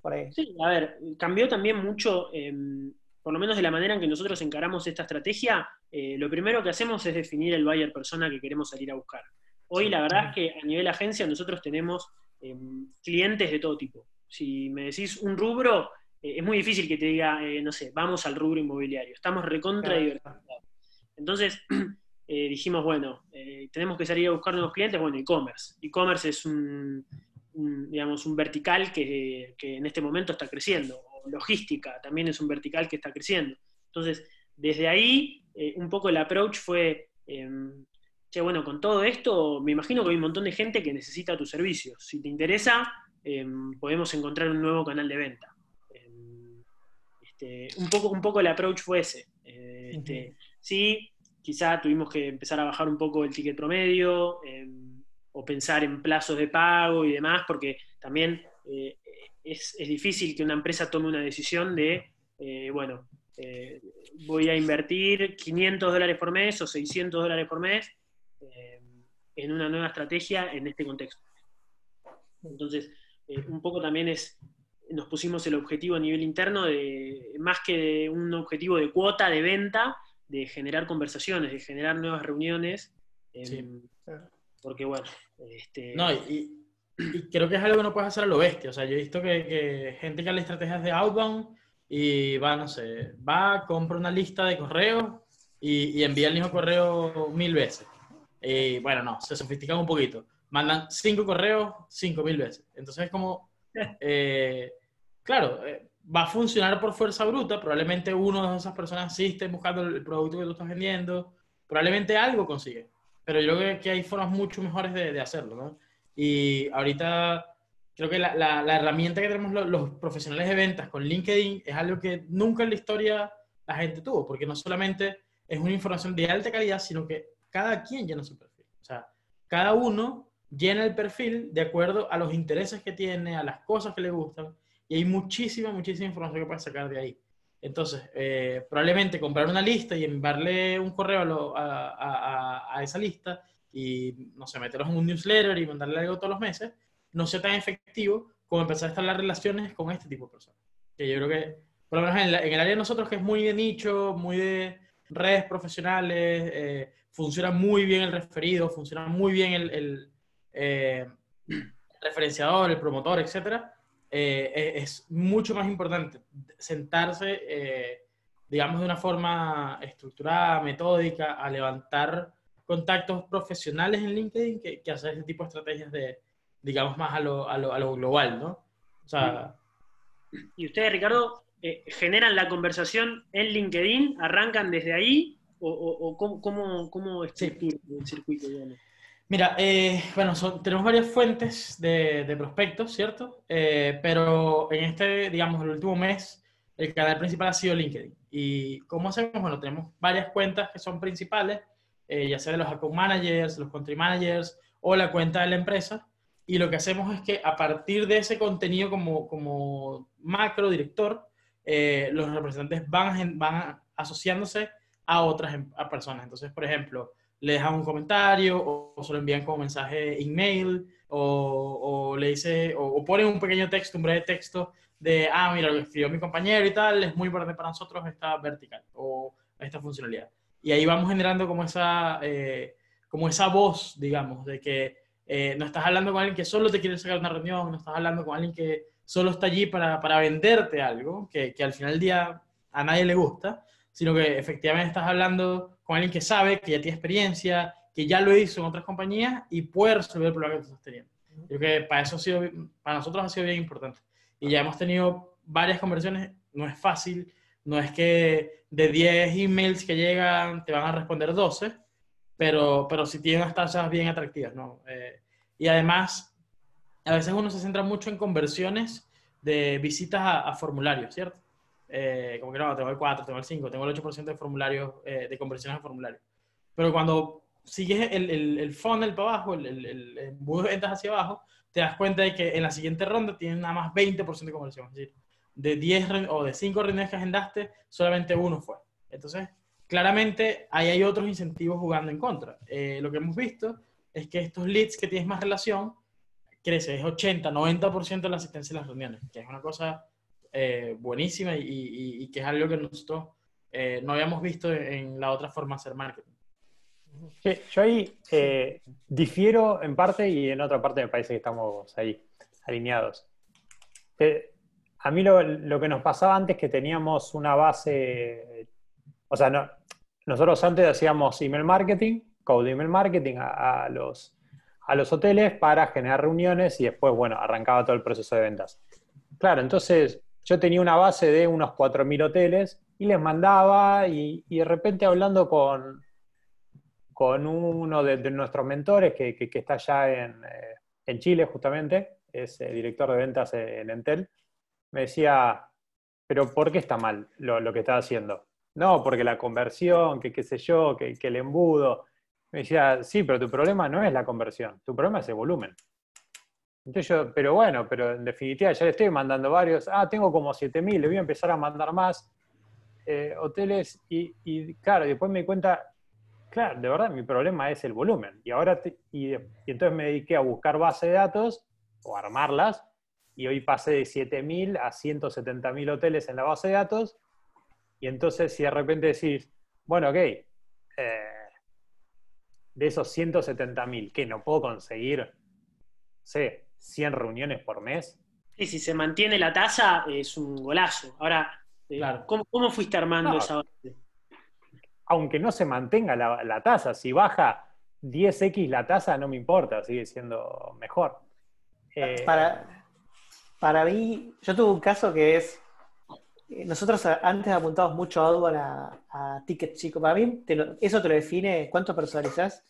S1: por ahí.
S2: Sí, a ver, cambió también mucho, em, por lo menos de la manera en que nosotros encaramos esta estrategia, eh, lo primero que hacemos es definir el buyer persona que queremos salir a buscar. Hoy la verdad es que a nivel agencia nosotros tenemos em, clientes de todo tipo. Si me decís un rubro, eh, es muy difícil que te diga, no sé, vamos al rubro inmobiliario. Estamos recontra diversificados. Entonces, dijimos, bueno, tenemos que salir a buscar nuevos clientes, bueno, e-commerce. E-commerce es un, digamos, un vertical que, en este momento está creciendo. logística también es un vertical que está creciendo. Entonces, desde ahí, eh, un poco el approach fue, em, che, bueno, con todo esto, me imagino que hay un montón de gente que necesita tus servicios. Si te interesa, em, podemos encontrar un nuevo canal de venta. Em, este, un, poco, un poco el approach fue ese. Eh, este, sí, quizá tuvimos que empezar a bajar un poco el ticket promedio o pensar en plazos de pago y demás, porque también eh, es, difícil que una empresa tome una decisión de, eh, bueno, eh, voy a invertir 500 dólares por mes o 600 dólares por mes en una nueva estrategia en este contexto. Entonces, un poco también es, nos pusimos el objetivo a nivel interno de, más que un objetivo de cuota de venta, de generar conversaciones, de generar nuevas reuniones. Porque bueno, este...
S4: No, y, creo que es algo que no puedes hacer a lo bestia. O sea, yo he visto que, gente que hace estrategias de outbound y va, no sé, va, compra una lista de correos y, envía el mismo correo mil veces. Y bueno, no, se sofistican un poquito. Mandan cinco correos cinco mil veces. Entonces es como, eh, claro, eh, va a funcionar por fuerza bruta. Probablemente uno de esas personas sí esté buscando el producto que tú estás vendiendo. Probablemente algo consigue pero yo creo que hay formas mucho mejores de, hacerlo, ¿no? Y ahorita creo que la, la, herramienta que tenemos los, profesionales de ventas con LinkedIn es algo que nunca en la historia la gente tuvo, porque no solamente es una información de alta calidad, sino que cada quien llena su perfil. O sea, cada uno llena el perfil de acuerdo a los intereses que tiene, a las cosas que le gustan, y hay muchísima, muchísima información que puedes sacar de ahí. Entonces, eh, probablemente comprar una lista y enviarle un correo a, a, a, esa lista y, no sé, meterlos en un newsletter y mandarle algo todos los meses, no sea tan efectivo como empezar a estar las relaciones con este tipo de personas. Que yo creo que, por lo menos en, el área de nosotros, que es muy de nicho, muy de redes profesionales, eh, funciona muy bien el referido, funciona muy bien el, el eh, referenciador, el promotor, etcétera eh, e-, es mucho más importante sentarse, eh, digamos, de una forma estructurada, metódica, a levantar contactos profesionales en LinkedIn que, hacer ese tipo de estrategias de, digamos, más a lo, a lo, a lo global, ¿no? O sea,
S2: ¿Y ustedes, Ricardo, eh, generan la conversación en LinkedIn? ¿Arrancan desde ahí? ¿O, cómo, cómo, cómo el circuito?
S4: Mira, eh, bueno, tenemos varias fuentes de, prospectos, ¿cierto? Eh, pero en este, digamos, el último mes, el canal principal ha sido LinkedIn. ¿Y cómo hacemos? Bueno, tenemos varias cuentas que son principales, eh, ya sea de los account managers, los country managers o la cuenta de la empresa. Y lo que hacemos es que a partir de ese contenido como, como macro director, los representantes van, van asociándose a otras em, a personas. Entonces, por ejemplo, le dejan un comentario o, se lo envían como mensaje email o, o le dice o, ponen un pequeño texto, un breve texto de, ah, mira, lo escribió mi compañero y tal, es muy importante para nosotros esta vertical o esta funcionalidad. Y ahí vamos generando como esa, eh, como esa voz, digamos, de que eh, no estás hablando con alguien que solo te quiere sacar una reunión, no estás hablando con alguien que solo está allí para, para venderte algo, que, que al final del día a nadie le gusta, sino que efectivamente estás hablando con alguien que sabe, que ya tiene experiencia, que ya lo hizo en otras compañías y puede resolver el problema que tú estás teniendo. Yo creo que para eso ha sido, para nosotros ha sido bien importante. Y ya hemos tenido varias conversiones, no es fácil, no es que de 10 emails que llegan te van a responder 12, pero, pero sí tienen unas tasas bien atractivas, ¿no? Eh, y además, a veces uno se centra mucho en conversiones de visitas a, a formularios, ¿cierto? Eh, como que no, tengo el 4, tengo el 5, tengo el 8% de formularios, eh, de conversiones en formularios. Pero cuando sigues el, el, el funnel para abajo, el, el, embudo de ventas hacia abajo, te das cuenta de que en la siguiente ronda tienen nada más 20% de conversión. Es decir, de 10 o de 5 reuniones que agendaste, solamente uno fue. Entonces, claramente ahí hay otros incentivos jugando en contra. Eh, lo que hemos visto es que estos leads que tienes más relación, crece, es 80, 90% de la asistencia en las reuniones, que es una cosa eh, buenísima y, que es algo que nosotros eh, no habíamos visto en la otra forma de hacer marketing.
S3: yo ahí eh, difiero en parte y en otra parte me parece que estamos ahí alineados. a mí lo, que nos pasaba antes es que teníamos una base, o sea, no, nosotros antes hacíamos email marketing, code email marketing a, los, a los hoteles para generar reuniones y después, bueno, arrancaba todo el proceso de ventas. Claro, entonces yo tenía una base de unos 4.000 hoteles y les mandaba y, de repente hablando con, con uno de, nuestros mentores que, está allá eh, en, Chile justamente, es el director de ventas en Entel, me decía, pero ¿por qué está mal lo, que está haciendo? No, porque la conversión, que qué sé yo, que, que el embudo. Me decía, sí, pero tu problema no es la conversión, tu problema es el volumen. Entonces yo, pero bueno, pero en definitiva ya le estoy mandando varios. Ah, tengo como 7000, le voy a empezar a mandar más eh, hoteles. Y, claro, después me di cuenta, claro, de verdad mi problema es el volumen. Y ahora, y, entonces me dediqué a buscar bases de datos o armarlas. Y hoy pasé de 7000 a 170.000 hoteles en la base de datos. Y entonces, si de repente decís, bueno, ok, eh, de esos 170.000, ¿qué no puedo conseguir? Sí, 100 reuniones por mes.
S2: Y si se mantiene la tasa, es un golazo. Ahora, eh, ¿cómo, fuiste armando esa base?
S3: Aunque no se mantenga la, tasa, si baja 10x la tasa, no me importa, sigue siendo mejor.
S1: Eh, para, para mí, yo tuve un caso que es, eh, nosotros antes apuntamos mucho a, a ticket chico. Para mí, eso te lo define, cuánto personalizás,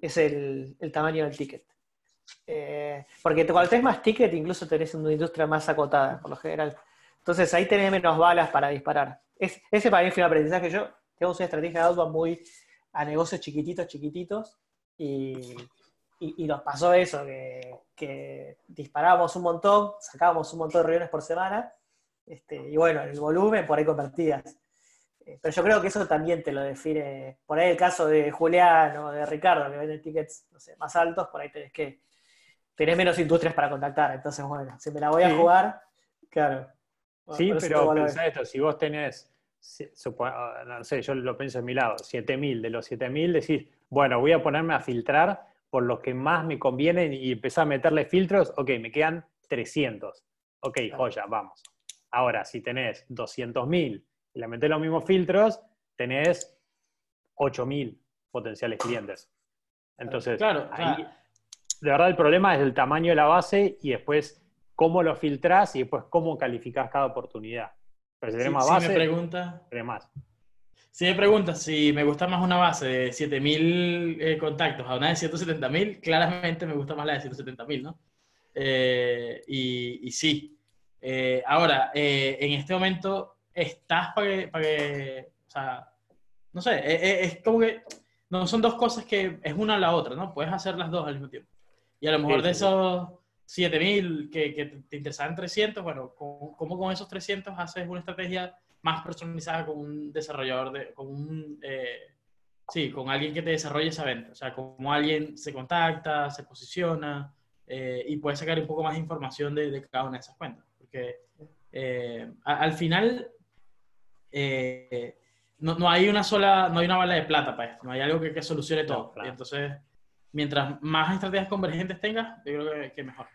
S1: es el tamaño del ticket. Eh, porque cuando tenés más ticket, incluso tenés una industria más acotada, por lo general. Entonces ahí tenés menos balas para disparar. ese para mí fue un aprendizaje. Yo tengo una estrategia de outbound muy a negocios chiquititos, chiquititos, y, nos pasó eso, que, disparábamos un montón, sacábamos un montón de reuniones por semana, Este, y bueno, el volumen por ahí convertidas. Eh, pero yo creo que eso también te lo define. Por ahí el caso de Julián o de Ricardo, que venden tickets más altos, por ahí tenés que tenés menos industrias para contactar. Entonces, bueno, si me la voy a jugar, claro.
S3: Sí, pero pensá esto, si vos tenés, no sé, yo lo pienso en mi lado, 7.000, de los 7.000 decís, bueno, voy a ponerme a filtrar por los que más me convienen y empezar a meterle filtros, ok, me quedan 300. Ok, joya, vamos. Ahora, si tenés 200.000 y le metés los mismos filtros, tenés 8.000 potenciales clientes. Entonces, claro, ahí, de verdad el problema es el tamaño de la base y después cómo lo filtrás y después cómo calificás cada oportunidad.
S4: Pero si tenés más base, me pregunta,
S3: tenés más.
S4: Si me preguntas si me gusta más una base de 7.000 eh, contactos a una de 170.000, claramente me gusta más la de 170.000, ¿no? Eh, y, sí. Eh, ahora, en este momento estás para que, o sea, no sé, es, como que no son dos cosas que es una a la otra, ¿no? Puedes hacer las dos al mismo tiempo. Y a lo mejor de esos 7000 que, que te interesaban 300, bueno, ¿cómo con esos 300 haces una estrategia más personalizada con un desarrollador, de, con un, eh, sí, con alguien que te desarrolle esa venta? O sea, como alguien se contacta, se posiciona eh, y puedes sacar un poco más de información de, de cada una de esas cuentas. Porque eh, al final no, no, hay una sola, no hay una bala de plata para esto, no hay algo que, que solucione todo. Y entonces mientras más estrategias convergentes tengas, yo creo que, mejor.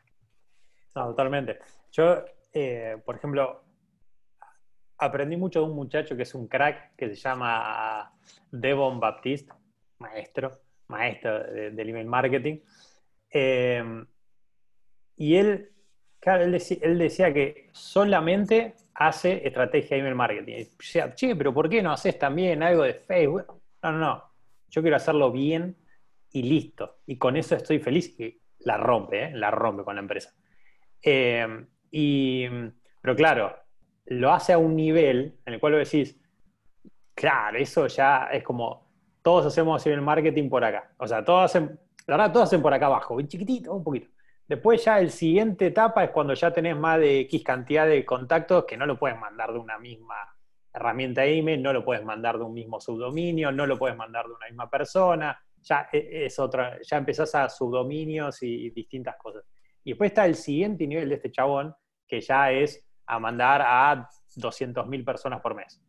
S3: No, totalmente. Yo, eh, por ejemplo, aprendí mucho de un muchacho que es un crack, que se llama Devon Baptiste, maestro, maestro del email marketing. Eh, y él, claro, él decía, que solamente hace estrategia de email marketing. Y decía, che, pero ¿por qué no haces también algo de Facebook? No, no, no. Yo quiero hacerlo bien y listo. Y con eso estoy feliz y la rompe, ¿eh? la rompe con la empresa. Eh, y, pero claro, lo hace a un nivel en el cual lo decís, claro, eso ya es como, todos hacemos el marketing por acá. O sea, todos hacen, la verdad, todos hacen por acá abajo, chiquitito, un poquito. Después ya el siguiente etapa es cuando ya tenés más de X cantidad de contactos que no lo puedes mandar de una misma herramienta email, no lo puedes mandar de un mismo subdominio, no lo puedes mandar de una misma persona, ya e, es otra, ya empezás a subdominios y distintas cosas. Y después está el siguiente nivel de este chabón, que ya es a mandar a 200.000 personas por mes.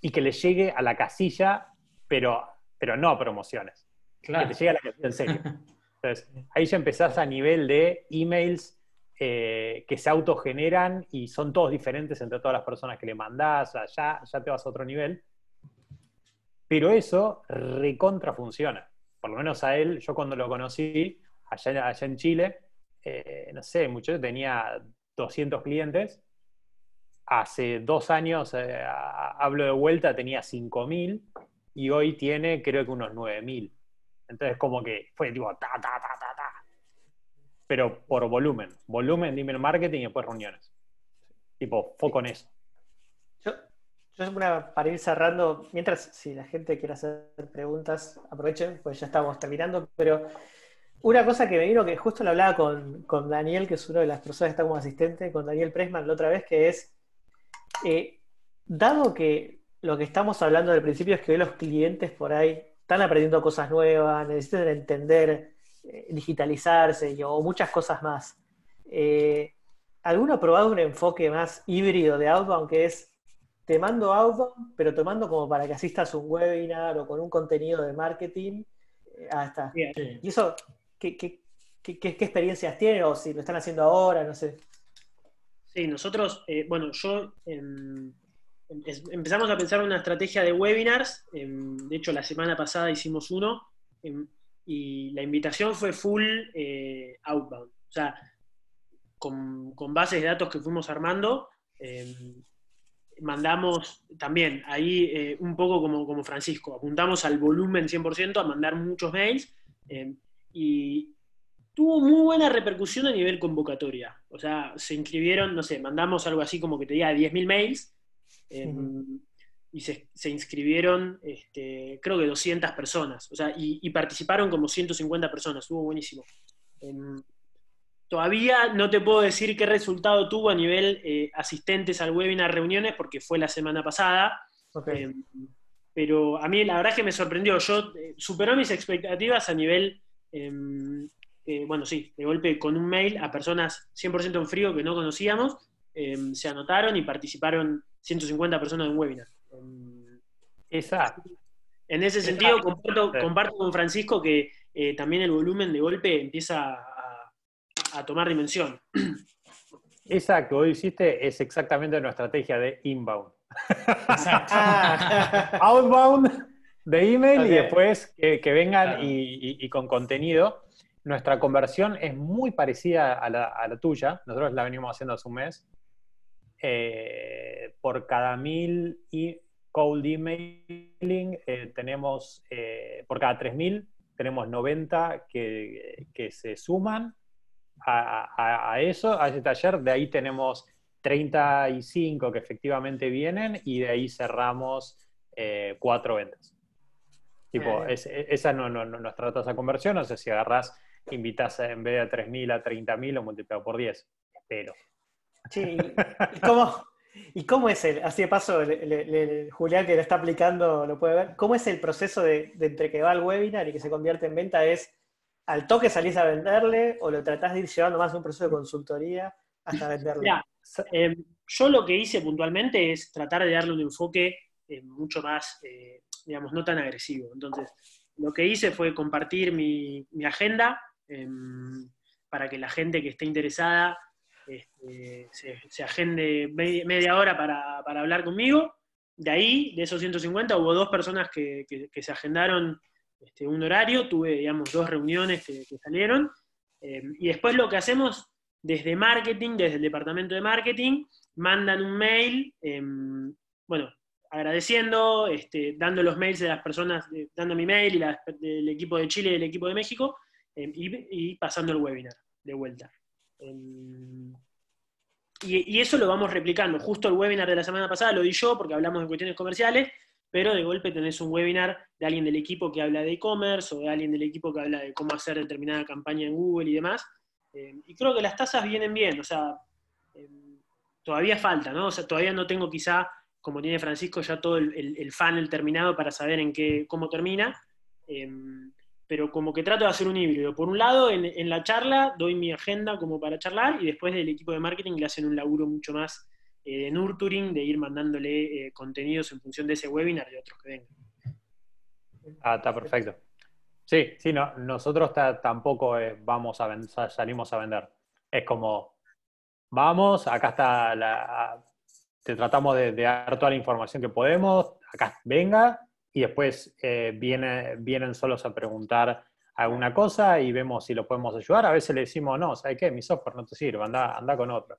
S3: Y que le llegue a la casilla, pero, pero no a promociones. Claro. Que te llegue a la casilla en serio. Entonces, ahí ya empezás a nivel de emails eh, que se autogeneran y son todos diferentes entre todas las personas que le mandás, ya, ya te vas a otro nivel. Pero eso recontra funciona por lo menos a él, yo cuando lo conocí, allá, allá en Chile, eh, no sé, mucho, tenía 200 clientes. Hace dos años, eh, hablo de vuelta, tenía 5.000 y hoy tiene creo que unos 9.000. Entonces como que fue tipo ta, ta, ta, ta, ta. Pero por volumen. Volumen de email marketing y después reuniones. Tipo, foco en eso.
S1: Yo para ir cerrando, mientras si la gente quiere hacer preguntas, aprovechen, pues ya estamos terminando, pero una cosa que me vino que justo lo hablaba con, Daniel, que es una de las personas que está como asistente, con Daniel Pressman la otra vez, que es, eh, dado que lo que estamos hablando del principio es que los clientes por ahí están aprendiendo cosas nuevas, necesitan entender, eh, digitalizarse o muchas cosas más. Eh, ¿Alguno ha probado un enfoque más híbrido de outbound que es te mando outbound, pero te mando como para que asistas a un webinar o con un contenido de marketing. Eh, ah, está. ¿Y eso qué, qué, experiencias tienen o si lo están haciendo ahora? No sé.
S2: Sí, nosotros, eh, bueno, yo em, em, empezamos a pensar una estrategia de webinars. Em, de hecho, la semana pasada hicimos uno y la invitación fue full eh, outbound. O sea, con, con, bases de datos que fuimos armando, mandamos también ahí eh, un poco como, como Francisco, apuntamos al volumen 100%, a mandar muchos mails eh, y tuvo muy buena repercusión a nivel convocatoria. O sea, se inscribieron, no sé, mandamos algo así como que te diga 10.000 mails eh, y se, inscribieron, este, creo que 200 personas. O sea, y, participaron como 150 personas, estuvo buenísimo. Todavía no te puedo decir qué resultado tuvo a nivel eh, asistentes al webinar reuniones, porque fue la semana pasada. Eh, pero a mí la verdad es que me sorprendió. Yo superó mis expectativas a nivel, em, bueno, sí, de golpe con un mail a personas 100% en frío que no conocíamos, em, se anotaron y participaron 150 personas en un webinar. Em,
S3: Exacto.
S2: En ese sentido, comparto, con Francisco que eh, también el volumen de golpe empieza a, tomar dimensión.
S3: Exacto, hoy hiciste es exactamente nuestra estrategia de inbound. Exacto. Outbound de email y después que, vengan y, con contenido. Nuestra conversión es muy parecida a la, tuya. Nosotros la venimos haciendo hace un mes. Eh, por cada mil y cold emailing eh, tenemos, eh, por cada 3.000 tenemos 90 que, se suman a, eso, a ese taller, de ahí tenemos 35 que efectivamente vienen y de ahí cerramos eh, cuatro ventas. Tipo, esa no, no, no, nuestra tasa de conversión, no sé si agarras, invitas en vez de a 3.000 a 30.000 o multiplicado por 10, espero.
S1: Sí, ¿cómo, ¿Y cómo es el, así de paso, Julián que lo está aplicando lo puede ver, cómo es el proceso de, entre que va al webinar y que se convierte en venta? ¿Es al toque salís a venderle o lo tratás de ir llevando más un proceso de consultoría hasta venderle?
S2: Em, yo lo que hice puntualmente es tratar de darle un enfoque eh, mucho más, eh, digamos, no tan agresivo. Entonces, lo que hice fue compartir mi, agenda em, para que la gente que esté interesada este, se, agende media, hora para, hablar conmigo. De ahí, de esos 150, hubo dos personas que, se agendaron este, un horario, tuve, digamos, dos reuniones que, salieron. Eh, y después lo que hacemos desde marketing, desde el departamento de marketing, mandan un mail, em, bueno, agradeciendo, este, dando los mails de las personas, dando mi mail y del equipo de Chile y del equipo de México, em, y, pasando el webinar de vuelta. Em, y, eso lo vamos replicando. Justo el webinar de la semana pasada lo di yo porque hablamos de cuestiones comerciales, pero de golpe tenés un webinar de alguien del equipo que habla de e-commerce o de alguien del equipo que habla de cómo hacer determinada campaña en Google y demás. Em, y creo que las tasas vienen bien, o sea, em, todavía falta, ¿no? O sea, todavía no tengo quizá, como tiene Francisco, ya todo el, el, funnel terminado para saber en qué, cómo termina pero como que trato de hacer un híbrido. Por un lado, en, la charla doy mi agenda como para charlar y después del equipo de marketing le hacen un laburo mucho más eh, de nurturing, de ir mandándole eh, contenidos en función de ese webinar y otros que vengan.
S3: Ah, está perfecto. Sí, sí, no, nosotros tampoco eh, vamos a salimos a vender. Es como, vamos, acá está la, te tratamos de, dar toda la información que podemos, acá venga, y después eh, viene, vienen solos a preguntar alguna cosa y vemos si lo podemos ayudar. A veces le decimos, no, ¿sabes qué? Mi software no te sirve, anda, anda con otro.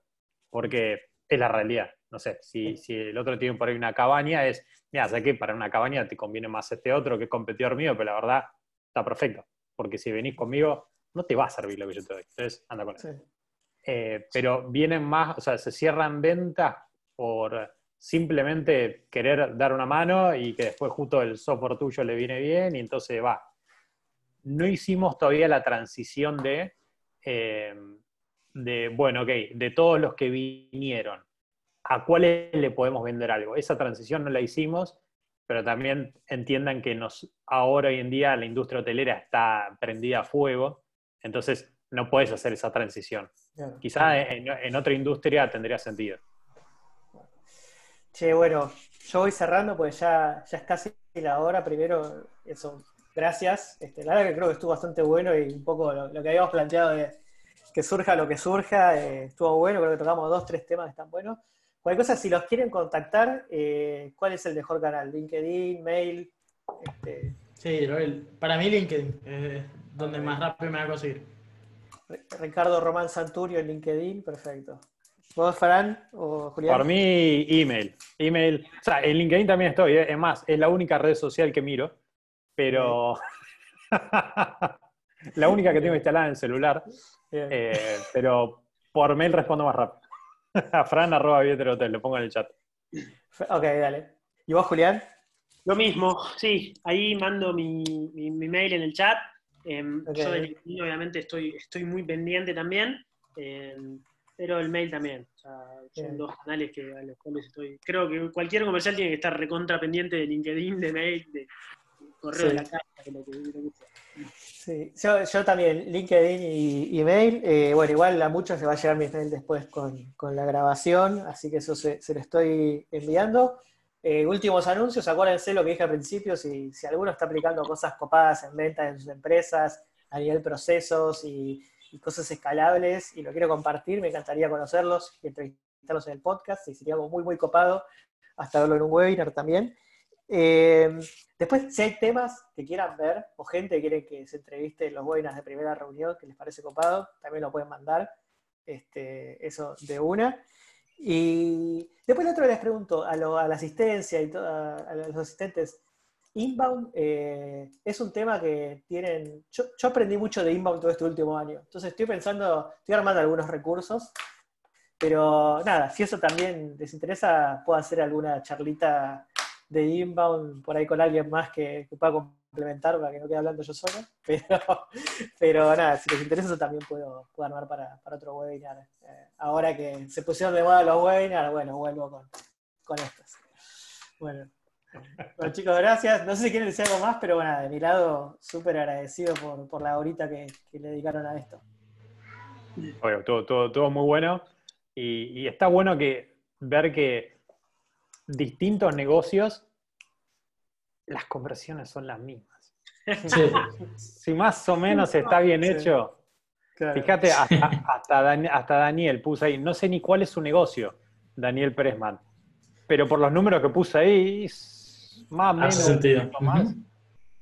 S3: Porque es la realidad. No sé, si, si el otro tiene por ahí una cabaña, es, mira, ¿sabes qué? Para una cabaña te conviene más este otro que es competidor mío, pero la verdad está perfecto. Porque si venís conmigo, no te va a servir lo que yo te doy. Entonces, anda con él. Eh, pero vienen más, o sea, se cierran ventas por simplemente querer dar una mano y que después justo el software tuyo le viene bien y entonces va. No hicimos todavía la transición de, eh, de, bueno, ok, de todos los que vinieron, ¿a cuáles le podemos vender algo? Esa transición no la hicimos, pero también entiendan que nos, ahora hoy en día la industria hotelera está prendida a fuego, entonces no puedes hacer esa transición. Quizá en otra industria tendría sentido.
S1: Che, bueno, yo voy cerrando pues ya, ya es casi la hora. Primero, eso, gracias. Este, la verdad que creo que estuvo bastante bueno y un poco lo, que habíamos planteado de que surja lo que surja, eh, estuvo bueno. Creo que tocamos dos, tres temas que están buenos. Cualquier cosa, si los quieren contactar, eh, ¿cuál es el mejor canal? ¿LinkedIn, mail?
S4: Este... Sí, para mí LinkedIn, es donde más rápido me va a conseguir.
S1: Ricardo Román Santurio en LinkedIn, perfecto. ¿Vos, Fran o Julián?
S3: Por mí, email. Email. O sea, en LinkedIn también estoy. ¿eh? Es más, es la única red social que miro. Pero. la única que tengo instalada en el celular. Eh, pero por mail respondo más rápido. A Fran arroba hotel, lo pongo en el chat.
S1: Ok, dale. ¿Y vos, Julián?
S2: Lo mismo, sí. Ahí mando mi, mi, mail en el chat. Em, yo de LinkedIn, obviamente, estoy, estoy muy pendiente también. pero el mail también. son dos canales que, a los cuales estoy. Creo que cualquier comercial tiene que estar recontra pendiente de LinkedIn, de mail, de, correo de la casa, de lo que,
S1: Sí, yo, también, LinkedIn y email. Eh, bueno, igual a muchos se va a llegar mi mail después con, la grabación, así que eso se, lo estoy enviando. Eh, últimos anuncios, acuérdense lo que dije al principio, si, si alguno está aplicando cosas copadas en ventas en sus empresas, a nivel procesos y, cosas escalables, y lo quiero compartir, me encantaría conocerlos y entrevistarlos en el podcast, y sería algo muy, muy copado, hasta verlo en un webinar también. Eh, después, si hay temas que quieran ver o gente que quiere que se entreviste en los webinars de primera reunión que les parece copado, también lo pueden mandar. Este, eso de una. Y después otro les pregunto a, la asistencia y a los asistentes, inbound eh, es un tema que tienen, yo, yo, aprendí mucho de inbound todo este último año, entonces estoy pensando, estoy armando algunos recursos, pero nada, si eso también les interesa, puedo hacer alguna charlita de inbound por ahí con alguien más que, pueda complementar para que no quede hablando yo solo. Pero, pero nada, si les interesa también puedo, puedo armar para, otro webinar. Eh, ahora que se pusieron de moda los webinars, bueno, vuelvo con, con estos. Bueno. chicos, gracias. No sé si quieren decir algo más, pero bueno, de mi lado, súper agradecido por, la horita que, le dedicaron a esto.
S3: todo, todo, todo muy bueno. Y, y, está bueno que ver que distintos negocios, las conversiones son las mismas. Si más o menos está bien hecho, fíjate, hasta, Daniel puso ahí, no sé ni cuál es su negocio, Daniel Pérezman, pero por los números que puso ahí, más o menos.
S4: Sentido. Más.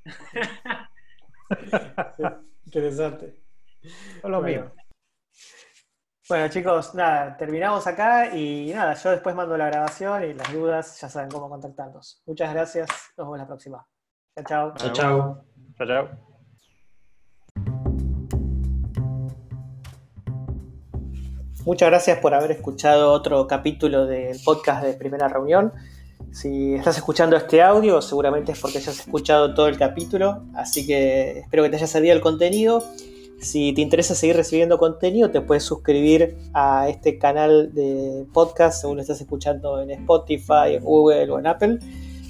S1: Interesante. lo mío. Bueno, chicos, nada, terminamos acá y nada, yo después mando la grabación y las dudas ya saben cómo contactarnos. Muchas gracias, nos vemos la próxima. Chao,
S4: chao. Chao, chao. Chao,
S1: Muchas gracias por haber escuchado otro capítulo del podcast de Primera Reunión. Si estás escuchando este audio, seguramente es porque ya has escuchado todo el capítulo, así que espero que te haya servido el contenido si te interesa seguir recibiendo contenido, te puedes suscribir a este canal de podcast según lo estás escuchando en Spotify, en Google o en Apple.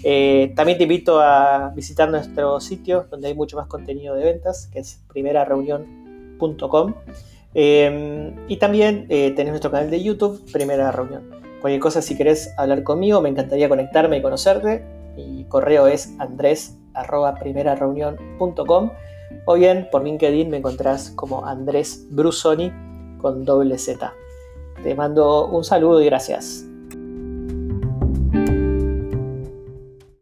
S1: Eh, también te invito a visitar nuestro sitio donde hay mucho más contenido de ventas, que es primerareunión.com. Eh, y también eh, tenés nuestro canal de YouTube, Primera Reunión. Cualquier cosa, si querés hablar conmigo, me encantaría conectarme y conocerte. Mi correo es andres.primerareunión.com o bien por LinkedIn me encontrás como Andrés Brusoni con doble Z. Te mando un saludo y gracias.